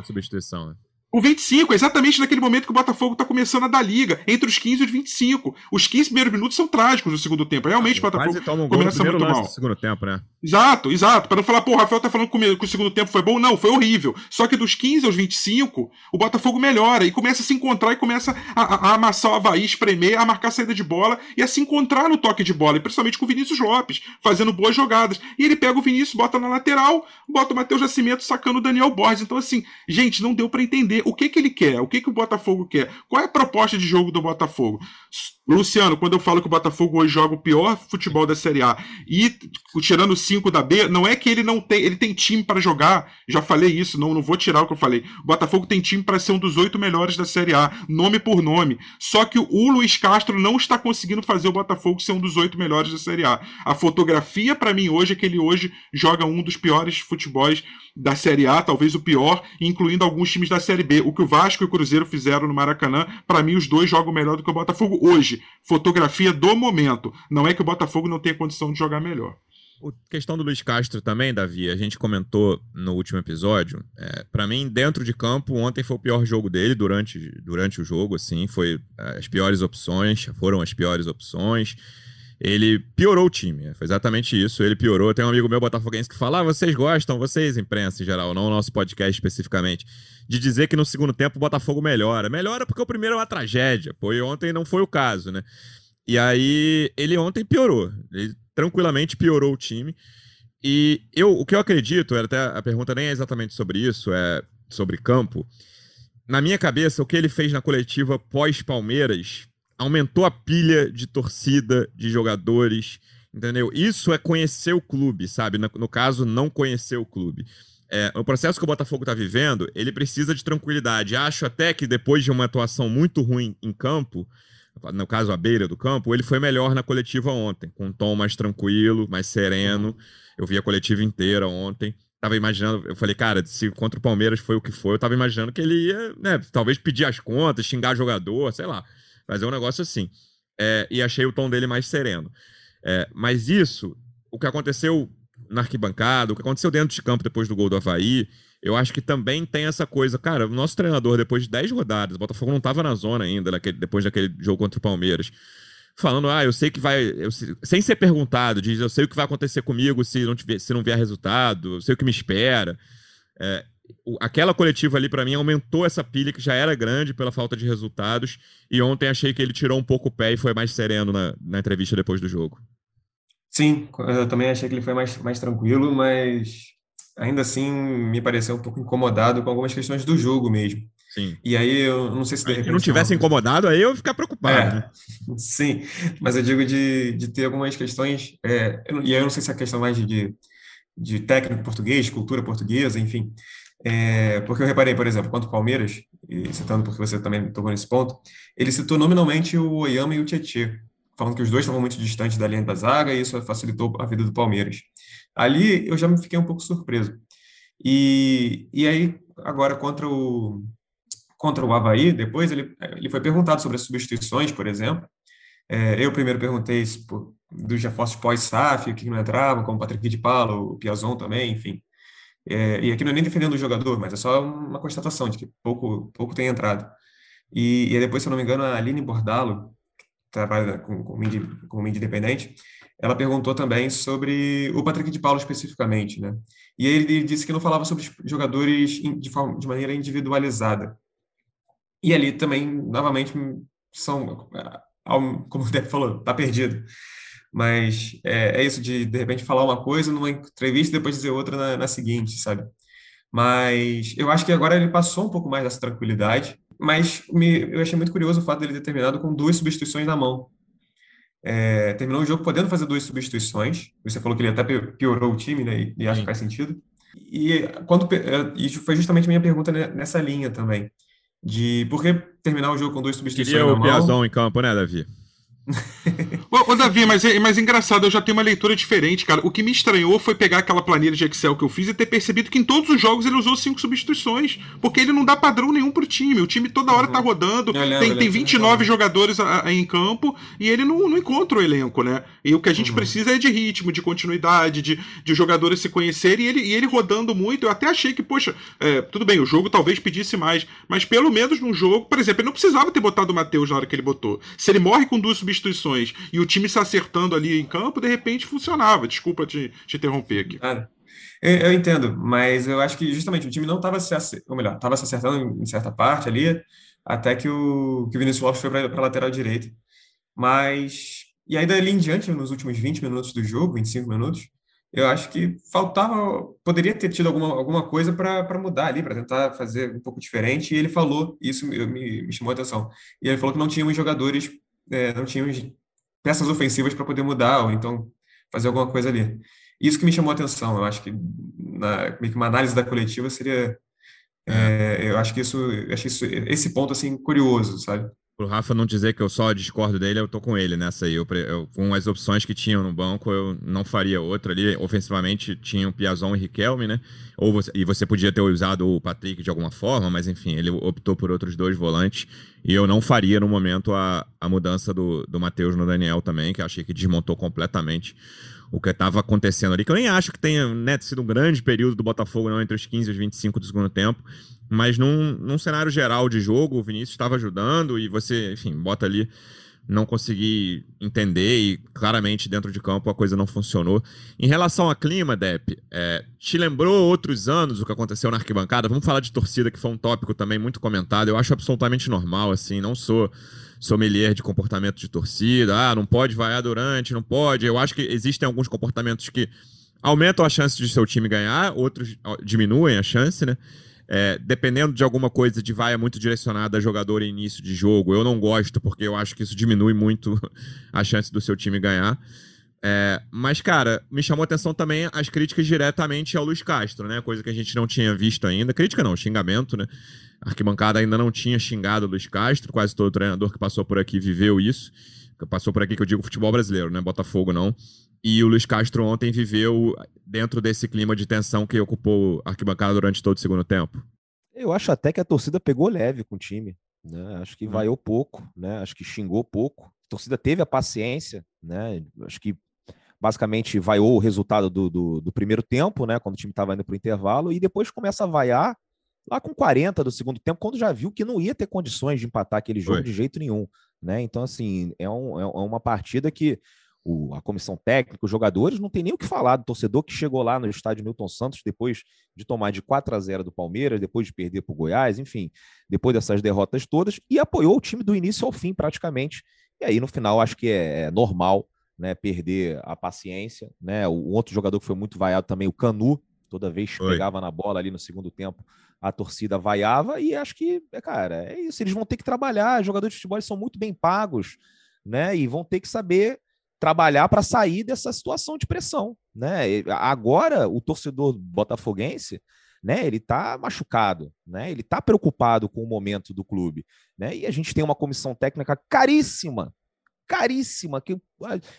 Substituição, né? O 25, exatamente naquele momento que o Botafogo está começando a dar liga, entre os 15 e os 25. Os 15 primeiros minutos são trágicos no segundo tempo. Realmente o Botafogo um começa muito mal. segundo tempo, né? Exato, exato. Para não falar, pô, o Rafael tá falando que o segundo tempo foi bom. Não, foi horrível. Só que dos 15 aos 25, o Botafogo melhora e começa a se encontrar e começa a, a, a amassar o Havaí, espremer, a marcar a saída de bola e a se encontrar no toque de bola. E principalmente com o Vinícius Lopes, fazendo boas jogadas. E ele pega o Vinícius, bota na lateral, bota o Matheus Nascimento sacando o Daniel Borges. Então, assim, gente, não deu para entender o que, que ele quer o que, que o Botafogo quer? Qual é a proposta de jogo do Botafogo? Luciano, quando eu falo que o Botafogo hoje joga o pior futebol da Série A e tirando cinco da B, não é que ele não tem, ele tem time para jogar. Já falei isso, não, não vou tirar o que eu falei. O Botafogo tem time para ser um dos oito melhores da Série A, nome por nome. Só que o Luiz Castro não está conseguindo fazer o Botafogo ser um dos oito melhores da Série A. A fotografia para mim hoje é que ele hoje joga um dos piores futebols da Série A, talvez o pior, incluindo alguns times da Série B. O que o Vasco e o Cruzeiro fizeram no Maracanã, para mim os dois jogam melhor do que o Botafogo hoje. Fotografia do momento. Não é que o Botafogo não tenha condição de jogar melhor. A questão do Luiz Castro também, Davi, a gente comentou no último episódio. É, para mim, dentro de campo, ontem foi o pior jogo dele durante, durante o jogo, assim, foi é, as piores opções, foram as piores opções ele piorou o time. Foi exatamente isso. Ele piorou. Tem um amigo meu botafoguense que fala: ah, vocês gostam, vocês, imprensa em geral, não o nosso podcast especificamente, de dizer que no segundo tempo o Botafogo melhora. Melhora porque o primeiro é uma tragédia. Pô, e ontem não foi o caso, né? E aí ele ontem piorou. Ele tranquilamente piorou o time. E eu, o que eu acredito, até a pergunta nem é exatamente sobre isso, é sobre campo. Na minha cabeça, o que ele fez na coletiva pós-Palmeiras aumentou a pilha de torcida, de jogadores, entendeu? Isso é conhecer o clube, sabe? No, no caso, não conhecer o clube. É, o processo que o Botafogo está vivendo, ele precisa de tranquilidade. Acho até que depois de uma atuação muito ruim em campo, no caso a beira do campo, ele foi melhor na coletiva ontem, com um tom mais tranquilo, mais sereno. Eu vi a coletiva inteira ontem. Tava imaginando, eu falei, cara, se contra o Palmeiras foi o que foi, eu tava imaginando que ele ia, né, talvez pedir as contas, xingar jogador, sei lá. Fazer um negócio assim. É, e achei o tom dele mais sereno. É, mas isso, o que aconteceu na arquibancada, o que aconteceu dentro de campo depois do gol do Havaí, eu acho que também tem essa coisa. Cara, o nosso treinador, depois de 10 rodadas, o Botafogo não estava na zona ainda, depois daquele jogo contra o Palmeiras. Falando, ah, eu sei que vai. Sem ser perguntado, diz, eu sei o que vai acontecer comigo se não, tiver, se não vier resultado, eu sei o que me espera. É, aquela coletiva ali, para mim, aumentou essa pilha que já era grande pela falta de resultados. E ontem achei que ele tirou um pouco o pé e foi mais sereno na, na entrevista depois do jogo. Sim, eu também achei que ele foi mais, mais tranquilo, mas ainda assim me pareceu um pouco incomodado com algumas questões do jogo mesmo. Sim. E aí eu não sei se de repente. Se não tivesse incomodado, aí eu ia ficar preocupado. É, né? Sim, mas eu digo de, de ter algumas questões. É, e aí eu não sei se é questão mais de, de técnico português, cultura portuguesa, enfim. É, porque eu reparei, por exemplo, quanto o Palmeiras, e citando porque você também tocou nesse ponto, ele citou nominalmente o Oyama e o Tietchan, falando que os dois estavam muito distantes da linha da zaga e isso facilitou a vida do Palmeiras. Ali eu já me fiquei um pouco surpreso. E, e aí, agora, contra o, contra o Havaí, depois ele, ele foi perguntado sobre as substituições, por exemplo. É, eu primeiro perguntei por, dos reforços pós-SAF, o que não entrava, como o Patrick de Paulo, o Piazon também, enfim. É, e aqui não é nem defendendo o jogador, mas é só uma constatação de que pouco, pouco tem entrado. E, e depois, se eu não me engano, a Aline Bordalo, trabalha com, com, mídia, com independente, ela perguntou também sobre o Patrick de Paulo especificamente, né? E ele disse que não falava sobre jogadores de, forma, de maneira individualizada. E ali também, novamente, são, como o Depp falou, tá perdido. Mas é, é, isso de, de repente, falar uma coisa numa entrevista e depois dizer outra na, na seguinte, sabe? Mas eu acho que agora ele passou um pouco mais dessa tranquilidade, mas me, eu achei muito curioso o fato dele ter terminado com duas substituições na mão. É, terminou o jogo podendo fazer duas substituições. Você falou que ele até piorou o time, né? E, e acho que faz sentido. E quando é, isso foi justamente minha pergunta nessa linha também, de por que terminar o jogo com duas substituições Queria o? Piazon em campo, né, Davi? Ô, ô, Davi, mas é, mas é engraçado, eu já tenho uma leitura diferente, cara. O que me estranhou foi pegar aquela planilha de Excel que eu fiz e ter percebido que em todos os jogos ele usou cinco substituições. Porque ele não dá padrão nenhum pro time. O time toda hora tá uhum. rodando, lembro, tem, tem 29 jogadores a, a, em campo e ele não, não encontra o elenco, né? E o que a gente uhum. precisa é de ritmo, de continuidade, de, de jogadores se conhecerem. E ele, e ele rodando muito, eu até achei que, poxa, é, tudo bem, o jogo talvez pedisse mais, mas pelo menos num jogo, por exemplo, ele não precisava ter botado o Matheus na hora que ele botou. Se ele morre com duas substituições e o time se acertando ali em campo, de repente funcionava. Desculpa te, te interromper aqui. Eu, eu, entendo, mas eu acho que justamente o time não estava se acertando, ou melhor, estava se acertando em certa parte ali, até que o, que o Vinícius Lopes foi para a lateral direita. Mas, e aí dali em diante, nos últimos 20 minutos do jogo, 25 minutos, eu acho que faltava, poderia ter tido alguma, alguma coisa para mudar ali, para tentar fazer um pouco diferente, e ele falou, isso me, me chamou a atenção, e ele falou que não tínhamos jogadores, é, não tínhamos peças ofensivas para poder mudar, ou então fazer alguma coisa ali. Isso que me chamou a atenção. Eu acho que na, meio que uma análise da coletiva seria. É, eu acho que isso, acho isso, esse ponto assim curioso, sabe? Pro Rafa não dizer que eu só discordo dele, eu tô com ele nessa aí. Eu, eu, com as opções que tinham no banco, eu não faria outra ali. Ofensivamente, tinha o Piazon e Riquelme, né? Ou você, e você podia ter usado o Patrick de alguma forma, mas enfim, ele optou por outros dois volantes. E eu não faria no momento a, a mudança do, do Matheus no Daniel também, que achei que desmontou completamente o que estava acontecendo ali, que eu nem acho que tenha né, sido um grande período do Botafogo, não, entre os 15 e os 25 do segundo tempo. Mas num, num cenário geral de jogo, o Vinícius estava ajudando e você, enfim, bota ali não consegui entender e claramente dentro de campo a coisa não funcionou. Em relação ao clima, Depp, é, te lembrou outros anos o que aconteceu na arquibancada? Vamos falar de torcida, que foi um tópico também muito comentado. Eu acho absolutamente normal, assim, não sou sommelier de comportamento de torcida, ah, não pode vaiar durante, não pode. Eu acho que existem alguns comportamentos que aumentam a chance de seu time ganhar, outros diminuem a chance, né? É, dependendo de alguma coisa de vaia muito direcionada a jogador em início de jogo, eu não gosto, porque eu acho que isso diminui muito a chance do seu time ganhar. É, mas, cara, me chamou atenção também as críticas diretamente ao Luiz Castro, né? Coisa que a gente não tinha visto ainda. Crítica não, xingamento, né? A arquibancada ainda não tinha xingado o Luiz Castro, quase todo treinador que passou por aqui viveu isso. Passou por aqui que eu digo futebol brasileiro, né? Botafogo não. E o Luiz Castro ontem viveu dentro desse clima de tensão que ocupou a arquibancada durante todo o segundo tempo. Eu acho até que a torcida pegou leve com o time. Né? Acho que hum. vaiou pouco, né? Acho que xingou pouco. A torcida teve a paciência, né? Acho que basicamente vaiou o resultado do, do, do primeiro tempo, né? Quando o time estava indo para o intervalo, e depois começa a vaiar lá com 40 do segundo tempo, quando já viu que não ia ter condições de empatar aquele jogo Foi. de jeito nenhum. Né? Então, assim, é, um, é, é uma partida que o, a comissão técnica, os jogadores, não tem nem o que falar do torcedor que chegou lá no estádio Milton Santos depois de tomar de 4 a 0 do Palmeiras, depois de perder para o Goiás, enfim, depois dessas derrotas todas, e apoiou o time do início ao fim, praticamente. E aí, no final, acho que é, é normal né, perder a paciência. Né? O, outro jogador que foi muito vaiado também, o Canu, toda vez que Oi. pegava na bola ali no segundo tempo, a torcida vaiava, e acho que, é, cara, é isso, eles vão ter que trabalhar, jogadores de futebol são muito bem pagos, né, e vão ter que saber trabalhar para sair dessa situação de pressão, né? Agora o torcedor botafoguense, né, ele está machucado, né? Ele está preocupado com o momento do clube, né? E a gente tem uma comissão técnica caríssima, caríssima, que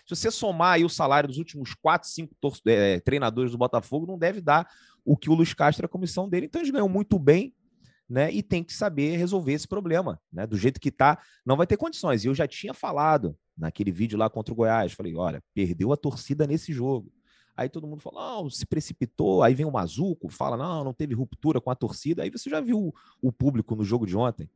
se você somar aí o salário dos últimos quatro, cinco é, treinadores do Botafogo, não deve dar o que o Luiz Castro é a comissão dele. Então eles ganham muito bem, né? E tem que saber resolver esse problema, né? Do jeito que tá, não vai ter condições. E eu já tinha falado naquele vídeo lá contra o Goiás, falei, olha, perdeu a torcida nesse jogo. Aí todo mundo fala, não, se precipitou. Aí vem o Mazuco, fala, não, não teve ruptura com a torcida. Aí você já viu o público no jogo de ontem.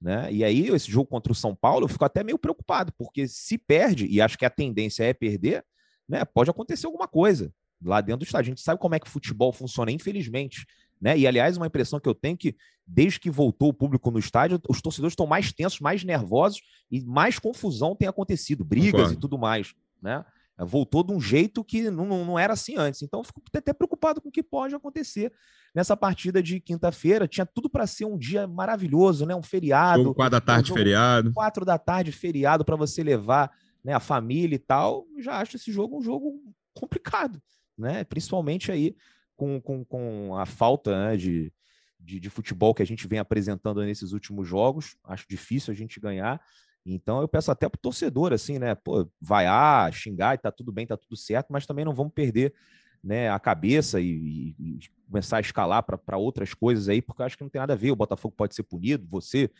Né? E aí, esse jogo contra o São Paulo, eu fico até meio preocupado, porque se perde, e acho que a tendência é perder, né? Pode acontecer alguma coisa lá dentro do estádio. A gente sabe como é que o futebol funciona, infelizmente. Né? E, aliás, uma impressão que eu tenho é que, desde que voltou o público no estádio, os torcedores estão mais tensos, mais nervosos e mais confusão tem acontecido, brigas Concordo. e tudo mais. Né? Voltou de um jeito que não, não era assim antes. Então, eu fico até preocupado com o que pode acontecer nessa partida de quinta-feira. Tinha tudo para ser um dia maravilhoso, né? Um feriado. Jogo quatro da tarde, um feriado. Quatro da tarde, feriado, para você levar né, a família e tal. Já acho esse jogo um jogo complicado, né? Principalmente aí com, com, com a falta né, de, de, de futebol que a gente vem apresentando nesses últimos jogos. Acho difícil a gente ganhar. Então eu peço até pro torcedor, assim, né? Pô, vaiar, xingar e tá tudo bem, tá tudo certo, mas também não vamos perder né, a cabeça e, e começar a escalar para outras coisas aí, porque eu acho que não tem nada a ver. O Botafogo pode ser punido, você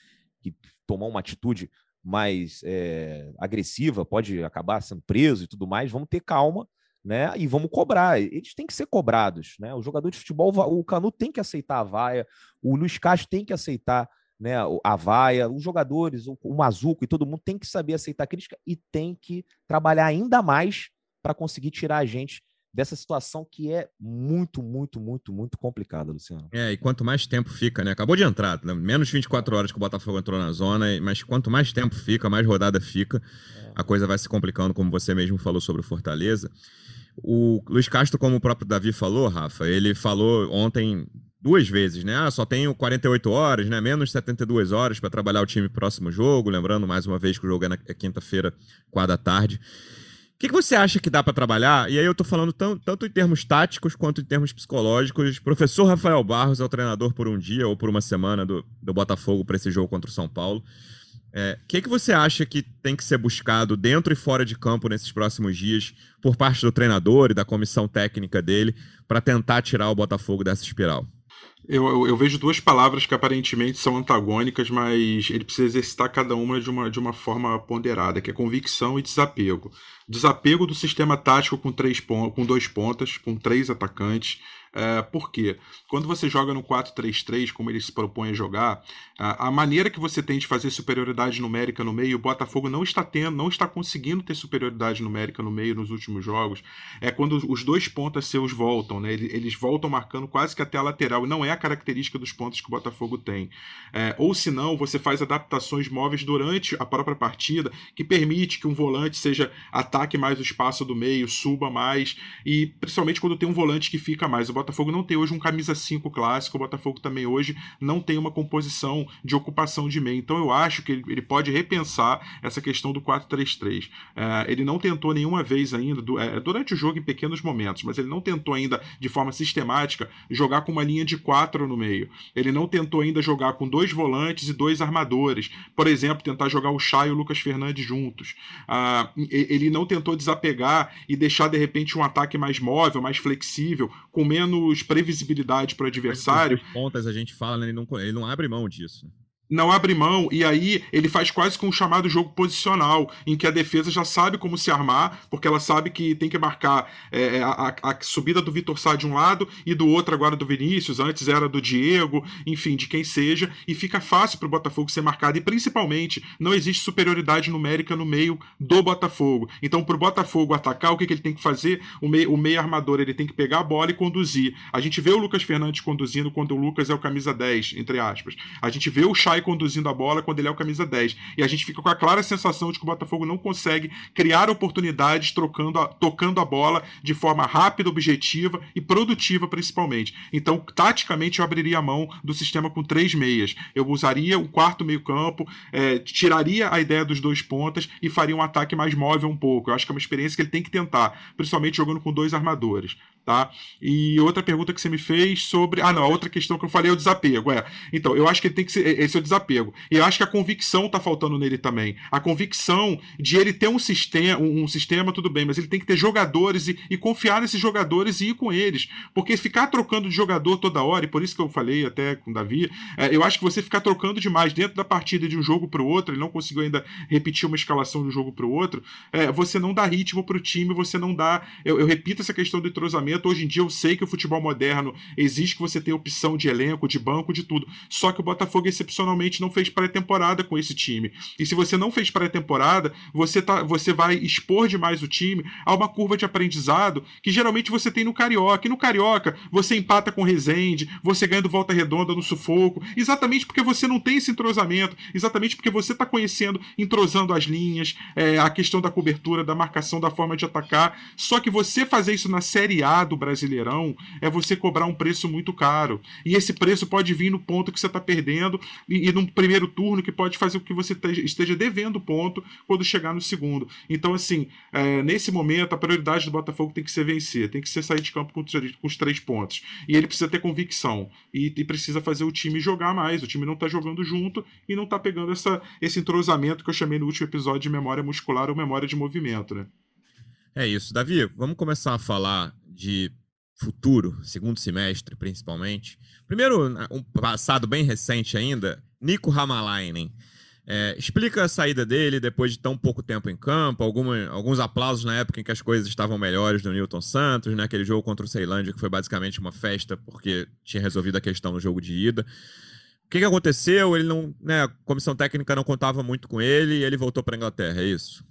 que tomou uma atitude mais é, agressiva pode acabar sendo preso e tudo mais. Vamos ter calma, né? E vamos cobrar. Eles têm que ser cobrados, né? O jogador de futebol, o Canu tem que aceitar a vaia, o Luiz Castro tem que aceitar né, a vaia, os jogadores, o, o Mazuco e todo mundo tem que saber aceitar a crítica e tem que trabalhar ainda mais para conseguir tirar a gente dessa situação que é muito, muito, muito, muito complicada, Luciano. É, e quanto mais tempo fica, né? Acabou de entrar, né? menos 24 horas que o Botafogo entrou na zona, mas quanto mais tempo fica, mais rodada fica, é. a coisa vai se complicando, como você mesmo falou sobre o Fortaleza. O Luiz Castro, como o próprio Davi falou, Rafa, ele falou ontem duas vezes, né? Ah, só tenho 48 horas, né? Menos 72 horas para trabalhar o time próximo jogo. Lembrando mais uma vez que o jogo é na é quinta-feira, quatro da tarde. O que, que, você acha que dá para trabalhar? E aí eu tô falando tão, tanto em termos táticos quanto em termos psicológicos. Professor Rafael Barros é o treinador por um dia ou por uma semana do, do Botafogo para esse jogo contra o São Paulo. O é, que, que você acha que tem que ser buscado dentro e fora de campo nesses próximos dias por parte do treinador e da comissão técnica dele para tentar tirar o Botafogo dessa espiral? Eu, eu, eu, vejo duas palavras que aparentemente são antagônicas, mas ele precisa exercitar cada uma de uma, de uma forma ponderada, que é convicção e desapego. Desapego do sistema tático com, três com dois pontas, com três atacantes, é, por quê? Quando você joga no 4-3-3, como ele se propõe a jogar, a, a, maneira que você tem de fazer superioridade numérica no meio, o Botafogo não está tendo, não está conseguindo ter superioridade numérica no meio nos últimos jogos, é quando os dois pontas seus voltam, né? Eles, voltam marcando quase que até a lateral, e não é a característica dos pontos que o Botafogo tem. É, ou se não, você faz adaptações móveis durante a própria partida, que permite que um volante seja ataque mais o espaço do meio, suba mais, e principalmente quando tem um volante que fica mais. O Botafogo não tem hoje um camisa 5 clássico, o Botafogo também hoje não tem uma composição de ocupação de meio. Então eu acho que ele, pode repensar essa questão do 4-3-3. É, ele não tentou nenhuma vez ainda, do, é, durante o jogo em pequenos momentos, mas ele não tentou ainda de forma sistemática jogar com uma linha de 4 no meio. Ele não tentou ainda jogar com dois volantes e dois armadores. Por exemplo, tentar jogar o Chay e o Lucas Fernandes juntos. Ah, ele não tentou desapegar e deixar de repente um ataque mais móvel, mais flexível, com menos menos previsibilidade para o adversário. Pontas a gente fala, né? ele, não, ele não abre mão disso não abre mão, e aí ele faz quase com um chamado jogo posicional, em que a defesa já sabe como se armar, porque ela sabe que tem que marcar é, a, a, subida do Vitor Sá de um lado e do outro agora do Vinícius, antes era do Diego, enfim, de quem seja, e fica fácil para o Botafogo ser marcado, e principalmente não existe superioridade numérica no meio do Botafogo. Então, para o Botafogo atacar, o que, que, ele tem que fazer? O meio, o meio armador ele tem que pegar a bola e conduzir. A gente vê o Lucas Fernandes conduzindo quando o Lucas é o camisa 10, entre aspas. A gente vê o Chay sai conduzindo a bola quando ele é o camisa 10. E a gente fica com a clara sensação de que o Botafogo não consegue criar oportunidades trocando a, tocando a bola de forma rápida, objetiva e produtiva, principalmente. Então, taticamente, eu abriria a mão do sistema com três meias. Eu usaria o quarto meio-campo, é, tiraria a ideia dos dois pontas e faria um ataque mais móvel um pouco. Eu acho que é uma experiência que ele tem que tentar, principalmente jogando com dois armadores. Tá? E outra pergunta que você me fez sobre. Ah, não, a outra questão que eu falei é o desapego. É. Então, eu acho que ele tem que ser. Esse é o desapego. E eu acho que a convicção tá faltando nele também. A convicção de ele ter um sistema, um, sistema, tudo bem, mas ele tem que ter jogadores e, e, confiar nesses jogadores e ir com eles. Porque ficar trocando de jogador toda hora, e por isso que eu falei até com o Davi, é, eu acho que você ficar trocando demais dentro da partida de um jogo para o outro, ele não conseguiu ainda repetir uma escalação de um jogo para o outro, é, você não dá ritmo para o time, você não dá. Eu, eu repito essa questão do entrosamento Hoje em dia eu sei que o futebol moderno existe que você tem opção de elenco, de banco, de tudo. Só que o Botafogo, excepcionalmente, provavelmente não fez pré-temporada com esse time. E se você não fez pré-temporada, você, tá, você vai expor demais o time a uma curva de aprendizado que geralmente você tem no Carioca. E no Carioca, você empata com Resende, você ganha do Volta Redonda no sufoco, exatamente porque você não tem esse entrosamento, exatamente porque você está conhecendo, entrosando as linhas, é, a questão da cobertura, da marcação, da forma de atacar. Só que você fazer isso na Série A do Brasileirão é você cobrar um preço muito caro. E esse preço pode vir no ponto que você está perdendo e, e num primeiro turno que pode fazer com que você esteja devendo ponto quando chegar no segundo. Então, assim, é, nesse momento, a prioridade do Botafogo tem que ser vencer, tem que ser sair de campo com, com os três pontos. E ele precisa ter convicção e, e, precisa fazer o time jogar mais. O time não está jogando junto e não está pegando essa, esse entrosamento que eu chamei no último episódio de memória muscular ou memória de movimento, né? É isso. Davi, vamos começar a falar de futuro, segundo semestre, principalmente. Primeiro, um passado bem recente ainda, Nico Ramalainen. É, explica a saída dele depois de tão pouco tempo em campo, alguma, alguns aplausos na época em que as coisas estavam melhores do Newton Santos, né? Aquele jogo contra o Ceilândia que foi basicamente uma festa porque tinha resolvido a questão no jogo de ida. O que, que aconteceu? Ele não, né, a comissão técnica não contava muito com ele e ele voltou para a Inglaterra, é isso?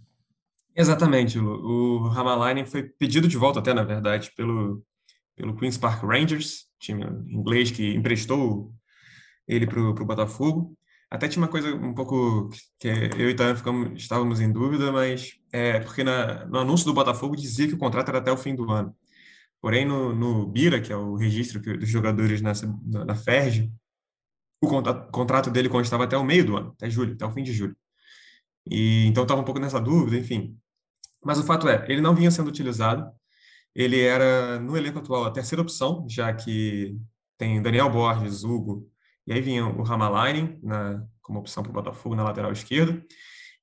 Exatamente. O, o Hamalainen foi pedido de volta até, na verdade, pelo, pelo Queen's Park Rangers, time inglês que emprestou ele para o Botafogo. Até tinha uma coisa um pouco que eu e Tânia ficamos, estávamos em dúvida, mas é porque na, no anúncio do Botafogo dizia que o contrato era até o fim do ano. Porém, no, no BIRA, que é o registro dos jogadores nessa, na, na FERJ, o contrato, contrato dele constava até o meio do ano, até julho, até o fim de julho. E então estava um pouco nessa dúvida, enfim. Mas o fato é, ele não vinha sendo utilizado. Ele era no elenco atual a terceira opção, já que tem Daniel Borges, Hugo, e aí vinha o Ramalainen na, como opção para o Botafogo na lateral esquerda.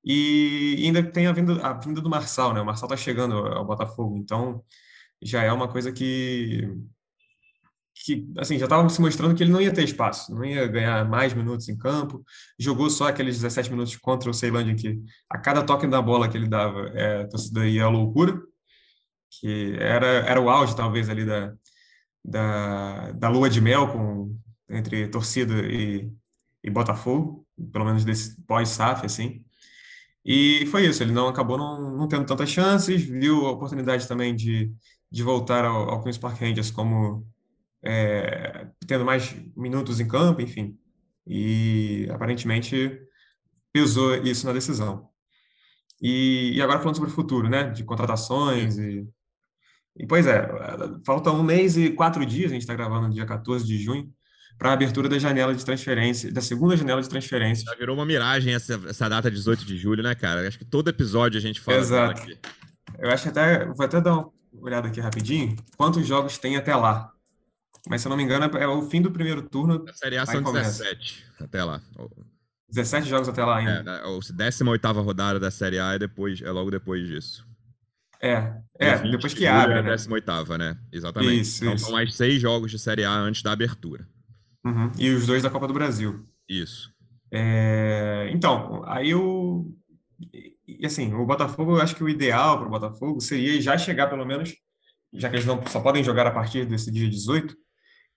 E ainda tem a vinda, a vinda do Marçal, né? O Marçal está chegando ao Botafogo, então já é uma coisa que, que assim, já estava se mostrando que ele não ia ter espaço, não ia ganhar mais minutos em campo. Jogou só aqueles 17 minutos contra o Ceilândia, que a cada toque da bola que ele dava, é, a torcida ia à loucura, que era, era o auge, talvez, ali da, da, da lua de mel com entre torcida e, e Botafogo, pelo menos desse pós-SAF, assim. E foi isso, ele não acabou não, não tendo tantas chances, viu a oportunidade também de, de voltar ao, ao Queen's Park Rangers como é, tendo mais minutos em campo, enfim. E aparentemente pesou isso na decisão. E, e agora falando sobre o futuro, né, de contratações e, e pois é, falta um mês e quatro dias, a gente está gravando no dia 14 de junho, para a abertura da janela de transferência, da segunda janela de transferência. Já virou uma miragem essa, essa data 18 de julho, né, cara? Acho que todo episódio a gente fala Exato. aqui. Eu acho até, vou até dar uma olhada aqui rapidinho, quantos jogos tem até lá. Mas se eu não me engano, é o fim do primeiro turno. A Série A são 17 até lá. 17 jogos até lá ainda. É, a 18 rodada da Série A é, depois, é logo depois disso. É, é depois que abre. É a 18, né? Exatamente. Isso, então isso. são mais seis jogos de Série A antes da abertura. Uhum. E os dois da Copa do Brasil. Isso. É, então, aí o. E assim, o Botafogo, eu acho que o ideal para o Botafogo seria já chegar pelo menos, já que eles não só podem jogar a partir desse dia 18,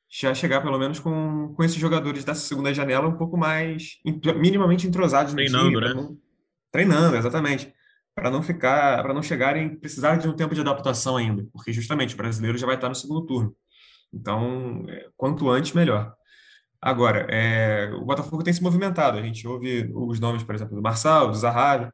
já chegar pelo menos com, com esses jogadores dessa segunda janela um pouco mais, minimamente entrosados no Treinando, time. Né? Não, treinando, exatamente. Para não ficar, para não chegarem, precisar de um tempo de adaptação ainda, porque justamente o brasileiro já vai estar no segundo turno. Então, é, quanto antes, melhor. Agora, é, o Botafogo tem se movimentado. A gente ouve os nomes, por exemplo, do Marçal, do Zahavi.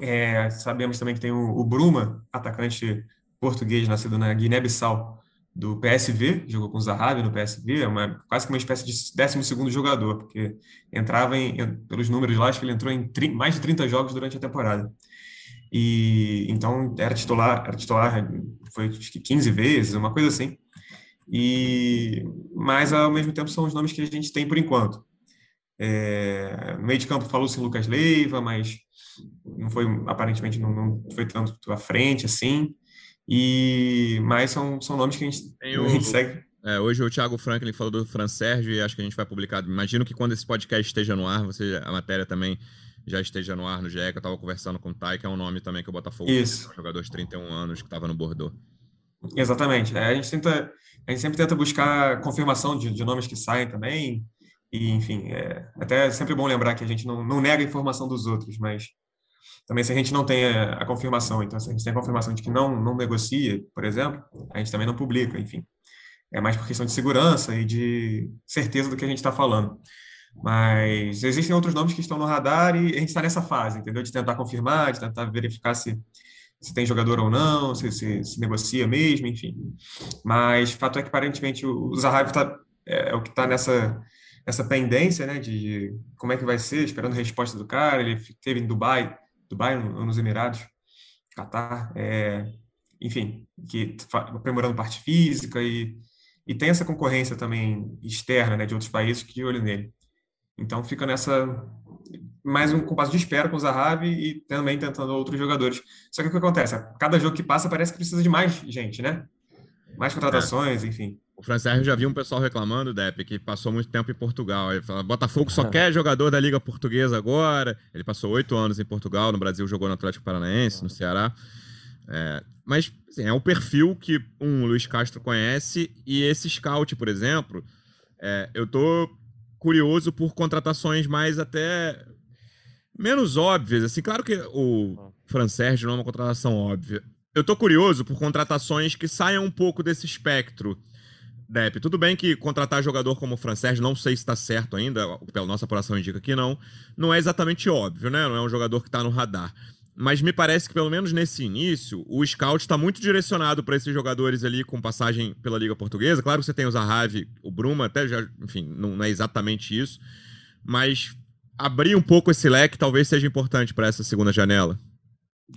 É, sabemos também que tem o, o, Bruma, atacante português nascido na Guiné-Bissau, do PSV, jogou com o Zahavi no PSV, é uma, quase que uma espécie de 12 jogador, porque entrava em, pelos números lá, acho que ele entrou em mais de 30 jogos durante a temporada. E então era titular, era titular, foi acho que 15 vezes, uma coisa assim. E, mas, ao mesmo tempo, são os nomes que a gente tem por enquanto. É, no meio de campo falou-se Lucas Leiva, mas não foi, aparentemente, não, não, foi tanto à frente assim. E, mas são, são nomes que a gente, o, a gente segue. É, hoje o Thiago Franklin falou do Fran Sérgio e acho que a gente vai publicar. Imagino que quando esse podcast esteja no ar, você, a matéria também já esteja no ar no GE, que eu estava conversando com o Tai, que é um nome também que o Botafogo Isso. Tem, um jogador de 31 anos que estava no Bordeaux. Exatamente. É, a gente tenta a gente sempre tenta buscar confirmação de, de nomes que saem também. E, enfim, é até sempre bom lembrar que a gente não, não nega a informação dos outros, mas também se a gente não tem a, a, confirmação, então se a gente tem a confirmação de que não, não negocia, por exemplo, a gente também não publica, enfim. É mais por questão de segurança e de certeza do que a gente está falando. Mas existem outros nomes que estão no radar e a gente está nessa fase, entendeu? De tentar confirmar, de tentar verificar se, se tem jogador ou não, se, se, se negocia mesmo, enfim. Mas fato é que aparentemente o, o tá, é, é, o que está nessa, nessa pendência, né? De, de, como é que vai ser, esperando a resposta do cara. Ele teve em Dubai, Dubai nos Emirados, Catar, é, enfim, que aprimorando parte física e, e tem essa concorrência também externa, né, de outros países que olho nele. Então fica nessa mais um compasso de espera com o Zahavi e também tentando outros jogadores. Só que o que acontece? cada jogo que passa parece que precisa de mais gente, né? Mais contratações, é. enfim. O Francérgio já viu um pessoal reclamando, Depp, que passou muito tempo em Portugal. Ele fala, Botafogo só quer jogador da Liga Portuguesa agora. Ele passou oito anos em Portugal, no Brasil jogou no Atlético Paranaense, no Ceará. É, mas assim, é um perfil que um Luiz Castro conhece e esse scout, por exemplo, é, eu tô curioso por contratações mais até menos óbvias. Assim, claro que o Fran Sérgio não é uma contratação óbvia. Eu tô curioso por contratações que saiam um pouco desse espectro. Depp, tudo bem que contratar jogador como o Fran Sérgio, não sei se está certo ainda, pela nossa apuração indica que não, não é exatamente óbvio, né? Não é um jogador que está no radar. Mas me parece que, pelo menos nesse início, o scout está muito direcionado para esses jogadores ali com passagem pela Liga Portuguesa. Claro que você tem o Zahavi, o Bruma, até já, enfim, não, não é exatamente isso. Mas abrir um pouco esse leque talvez seja importante para essa segunda janela.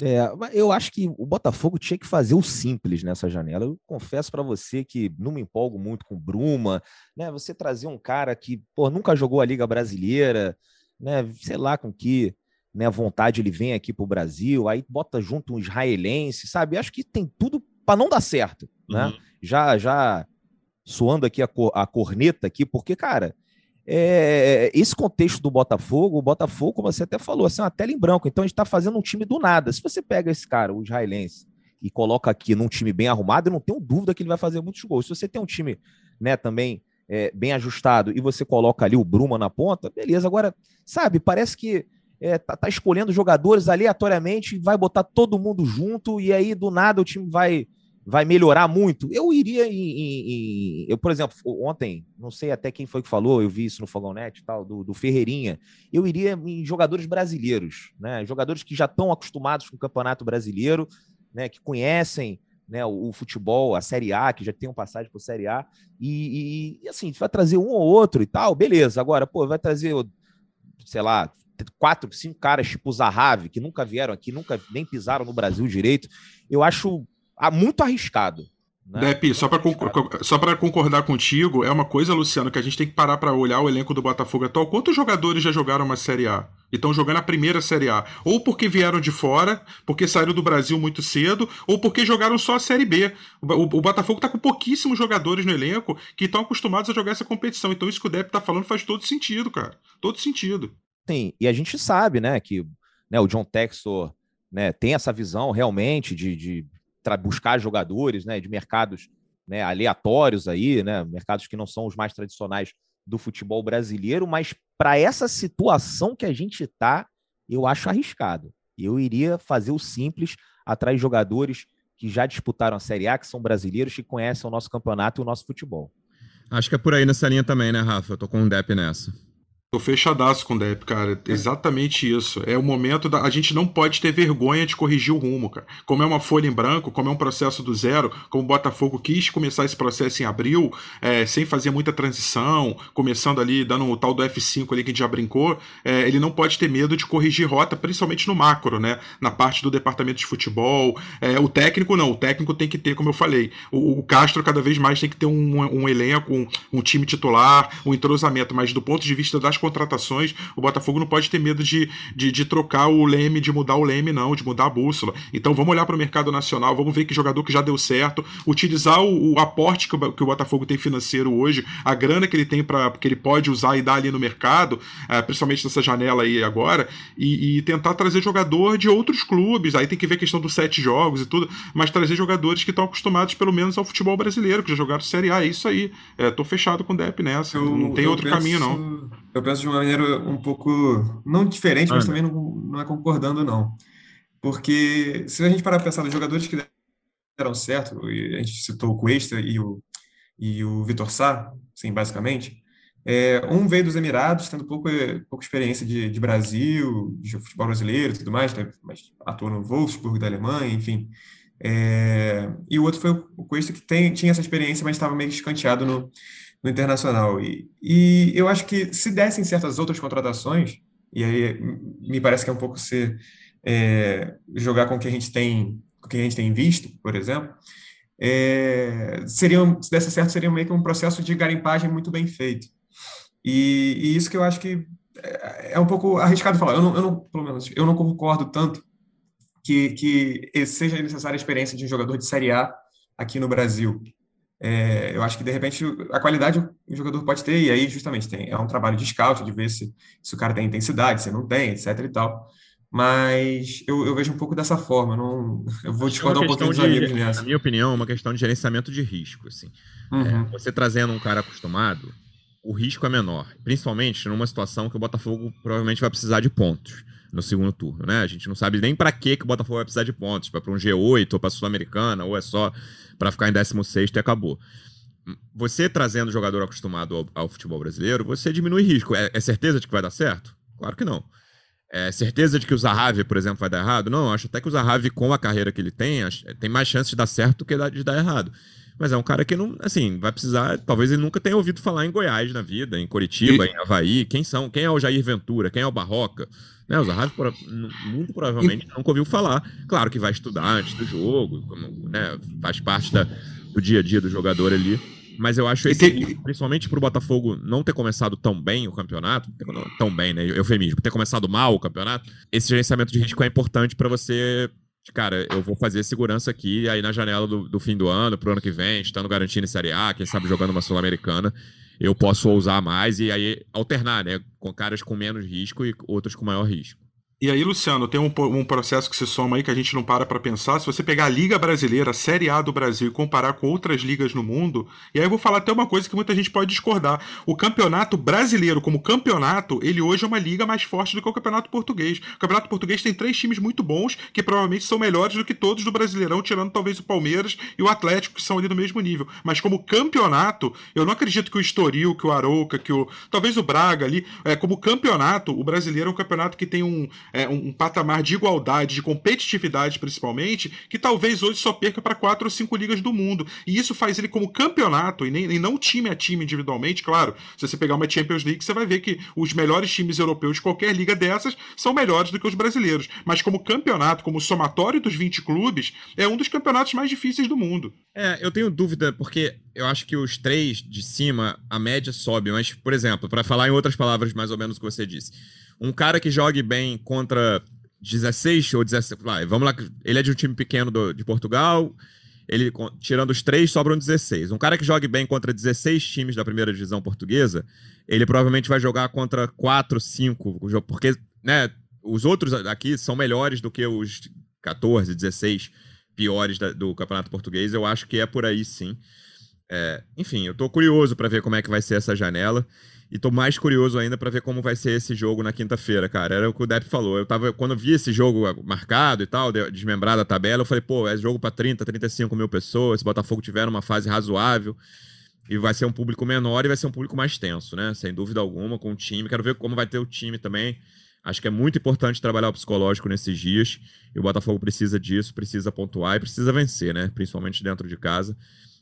É, eu acho que o Botafogo tinha que fazer o simples nessa janela. Eu confesso para você que não me empolgo muito com Bruma, né? Você trazer um cara que, pô, nunca jogou a Liga Brasileira, né? Sei lá com que né, vontade ele vem aqui para o Brasil, aí bota junto um israelense, sabe? Acho que tem tudo para não dar certo, né? Uhum. Já, já suando aqui a, cor, a corneta aqui, porque, cara, é, esse contexto do Botafogo, o Botafogo, como você até falou, assim, é uma tela em branco. Então a gente está fazendo um time do nada. Se você pega esse cara, o israelense, e coloca aqui num time bem arrumado, eu não tenho dúvida que ele vai fazer muitos gols. Se você tem um time, né, também é, bem ajustado e você coloca ali o Bruma na ponta, beleza. Agora, sabe, parece que é, tá, tá, escolhendo jogadores aleatoriamente, vai botar todo mundo junto e aí do nada o time vai vai melhorar muito. Eu iria em, em, em, eu por exemplo ontem não sei até quem foi que falou, eu vi isso no Fogonete tal do, do Ferreirinha. Eu iria em jogadores brasileiros, né? Jogadores que já estão acostumados com o Campeonato Brasileiro, né? Que conhecem né, o, o, futebol, a Série A, que já tem um passagem por Série A, e, e, e, assim, vai trazer um ou outro e tal, beleza. Agora, pô, vai trazer, sei lá, quatro, cinco caras tipo Zahavi, que nunca vieram aqui, nunca nem pisaram no Brasil direito, eu acho ah, muito arriscado. Né? Depe, só para para concordar contigo, é uma coisa, Luciano, que a gente tem que parar para olhar o elenco do Botafogo atual. Quantos jogadores já jogaram uma Série A? E estão jogando a primeira Série A? Ou porque vieram de fora, porque saíram do Brasil muito cedo, ou porque jogaram só a Série B. O, o, o Botafogo está com pouquíssimos jogadores no elenco que estão acostumados a jogar essa competição. Então isso que o Depe está falando faz todo sentido, cara. Todo sentido. Sim, e a gente sabe, né, que né, o John Textor né, tem essa visão realmente de, de buscar jogadores né, de mercados né, aleatórios aí, né, mercados que não são os mais tradicionais do futebol brasileiro, mas para essa situação que a gente está, eu acho arriscado. Eu iria fazer o simples atrás de jogadores que já disputaram a Série A, que são brasileiros, que conhecem o nosso campeonato e o nosso futebol. Acho que é por aí nessa linha também, né, Rafa? Eu tô com um DEP nessa. Tô fechadaço com o Depp, cara. Exatamente isso. É o momento da. A gente não pode ter vergonha de corrigir o rumo, cara. Como é uma folha em branco, como é um processo do zero, como o Botafogo quis começar esse processo em abril, é, sem fazer muita transição, começando ali, dando o tal do F5 ali que a gente já brincou, é, ele não pode ter medo de corrigir rota, principalmente no macro, né? Na parte do departamento de futebol. É, o técnico não, o técnico tem que ter, como eu falei, o, o Castro cada vez mais tem que ter um, um elenco, um, um time titular, um entrosamento, mas do ponto de vista das contratações, o Botafogo não pode ter medo de, de, de trocar o leme, de mudar o leme, não, de mudar a bússola. Então vamos olhar para o mercado nacional, vamos ver que jogador que já deu certo, utilizar o, o aporte que o, que o, Botafogo tem financeiro hoje, a grana que ele tem para que ele pode usar e dar ali no mercado, é, principalmente nessa janela aí agora, e, e, tentar trazer jogador de outros clubes. Aí tem que ver a questão dos sete jogos e tudo, mas trazer jogadores que estão acostumados pelo menos ao futebol brasileiro, que já jogaram Série A. É isso aí. É, tô fechado com o Dep nessa. Eu, não tem outro penso, caminho, não. Eu penso de uma maneira um pouco, não diferente, mas também não, não é concordando, não. Porque se a gente parar para pensar nos jogadores que deram certo, a gente citou o Cuesta e o, e o Vitor Sá, sim, basicamente, é, um veio dos Emirados, tendo pouco, pouca experiência de, de Brasil, de futebol brasileiro e tudo mais, né, mas atuou no Wolfsburg da Alemanha, enfim. É, e o outro foi o Cuesta, que tem, tinha essa experiência, mas estava meio escanteado no, no Internacional. E, e eu acho que se dessem certas outras contratações, e aí me parece que é um pouco ser é, jogar com o que a gente tem, com o que a gente tem visto, por exemplo, é, seriam, se desse certo, seria meio que um processo de garimpagem muito bem feito. E, e isso que eu acho que é, é um pouco arriscado falar. Eu não, eu não, pelo menos, eu não concordo tanto que, que seja necessária a experiência de um jogador de Série A aqui no Brasil. É, eu acho que, de repente, a qualidade o jogador pode ter, e aí, justamente, tem, é um trabalho de scout, de ver se, se o cara tem intensidade, se não tem, etc e tal. Mas eu, eu vejo um pouco dessa forma, não, eu vou discordar um pouquinho dos amigos nessa. Na minha opinião, é uma questão de gerenciamento de risco, assim. Uhum. É, você trazendo um cara acostumado, o risco é menor, principalmente numa situação que o Botafogo provavelmente vai precisar de pontos no segundo turno, né? A gente não sabe nem para que o Botafogo vai precisar de pontos, para um G8 ou para Sul-Americana, ou é só para ficar em 16 e acabou. Você trazendo jogador acostumado ao, ao, futebol brasileiro, você diminui risco. É, é, certeza de que vai dar certo? Claro que não. É certeza de que o Zahavi, por exemplo, vai dar errado? Não, acho até que o Zahavi, com a carreira que ele tem, tem mais chance de dar certo do que de dar errado. Mas é um cara que não, assim, vai precisar. Talvez ele nunca tenha ouvido falar em Goiás na vida, em Curitiba, e... em Havaí. Quem são? Quem é o Jair Ventura? Quem é o Barroca? Né, o Zahavi muito provavelmente e... nunca ouviu falar. Claro que vai estudar antes do jogo, como, né, faz parte da, do dia a dia do jogador ali. Mas eu acho esse, tem... principalmente pro Botafogo não ter começado tão bem o campeonato, tão bem, né? Eufemismo, ter começado mal o campeonato, esse gerenciamento de risco é importante para você cara, eu vou fazer segurança aqui, aí na janela do, do fim do ano, pro ano que vem, estando garantindo em Série A, quem sabe jogando uma Sul-Americana, eu posso usar mais e aí alternar, né? Com caras com menos risco e outros com maior risco. E aí, Luciano, tem um, um, processo que se soma aí que a gente não para para pensar. Se você pegar a Liga Brasileira, a Série A do Brasil e comparar com outras ligas no mundo, e aí eu vou falar até uma coisa que muita gente pode discordar. O campeonato brasileiro, como campeonato, ele hoje é uma liga mais forte do que o campeonato português. O campeonato português tem três times muito bons, que provavelmente são melhores do que todos do Brasileirão, tirando talvez o Palmeiras e o Atlético, que são ali do mesmo nível. Mas como campeonato, eu não acredito que o Estoril, que o Arouca, que o. talvez o Braga ali, é, como campeonato, o brasileiro é um campeonato que tem um é, um, um, patamar de igualdade, de competitividade principalmente, que talvez hoje só perca para quatro ou cinco ligas do mundo. E isso faz ele como campeonato, e, nem, e não time a time individualmente, claro. Se você pegar uma Champions League, você vai ver que os melhores times europeus de qualquer liga dessas são melhores do que os brasileiros. Mas como campeonato, como somatório dos 20 clubes, é um dos campeonatos mais difíceis do mundo. É, eu tenho dúvida, porque eu acho que os três de cima, a média sobe, mas, por exemplo, para falar em outras palavras mais ou menos o que você disse um cara que jogue bem contra 16 ou 17. Vai, vamos lá. Ele é de um time pequeno do, de Portugal. Ele, tirando os três, sobram 16. Um cara que jogue bem contra 16 times da primeira divisão portuguesa, ele provavelmente vai jogar contra 4, 5, porque né, os outros aqui são melhores do que os 14, 16 piores da, do campeonato português. Eu acho que é por aí sim. É, enfim, eu tô curioso para ver como é que vai ser essa janela. E tô mais curioso ainda para ver como vai ser esse jogo na quinta-feira, cara. Era o que o Depp falou. Eu tava, quando eu vi esse jogo marcado e tal, desmembrado a tabela, eu falei, pô, é jogo para 30, 35 mil pessoas. Se Botafogo tiver uma fase razoável, e vai ser um público menor e vai ser um público mais tenso, né? Sem dúvida alguma, com o time. Quero ver como vai ter o time também. Acho que é muito importante trabalhar o psicológico nesses dias. E o Botafogo precisa disso, precisa pontuar e precisa vencer, né? Principalmente dentro de casa.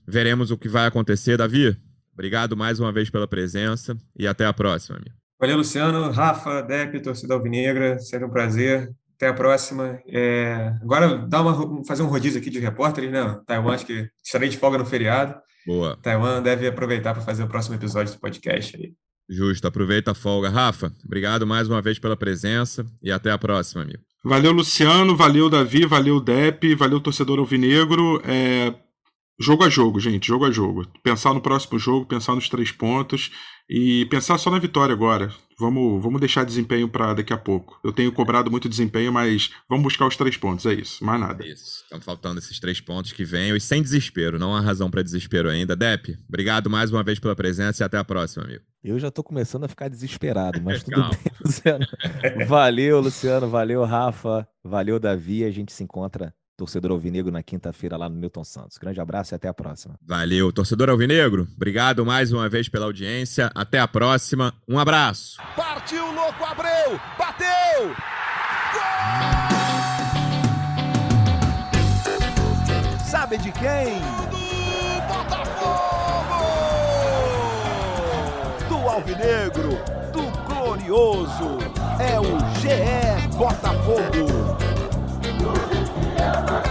Veremos o que vai acontecer, Davi. Obrigado mais uma vez pela presença e até a próxima, amigo. Valeu, Luciano, Rafa, Depp, torcida alvinegra, seja um prazer. Até a próxima. É... Agora, dá uma, fazer um rodízio aqui de repórteres, né? Taiwan, acho que estarei de folga no feriado. Boa. Taiwan deve aproveitar para fazer o próximo episódio do podcast aí. Justo, aproveita a folga. Rafa, obrigado mais uma vez pela presença e até a próxima, amigo. Valeu, Luciano, valeu, Davi, valeu, Dep, valeu, torcedor alvinegro. É... Jogo a jogo, gente, jogo a jogo. Pensar no próximo jogo, pensar nos três pontos e pensar só na vitória agora. Vamos, vamos deixar desempenho para daqui a pouco. Eu tenho cobrado muito desempenho, mas vamos buscar os três pontos, é isso, mais nada. Isso, estão faltando esses três pontos que venham e sem desespero, não há razão para desespero ainda. Dep, obrigado mais uma vez pela presença e até a próxima, amigo. Eu já tô começando a ficar desesperado, mas tudo bem, Luciano. Valeu, Luciano, valeu, Rafa, valeu, Davi. A gente se encontra torcedor alvinegro na quinta-feira lá no Milton Santos. Grande abraço e até a próxima. Valeu, torcedor alvinegro. Obrigado mais uma vez pela audiência. Até a próxima. Um abraço. Partiu, louco, Abreu! Bateu! Gol! Sabe de quem? Do Botafogo! Do Alvinegro, do Glorioso. É o GE Botafogo. Yeah.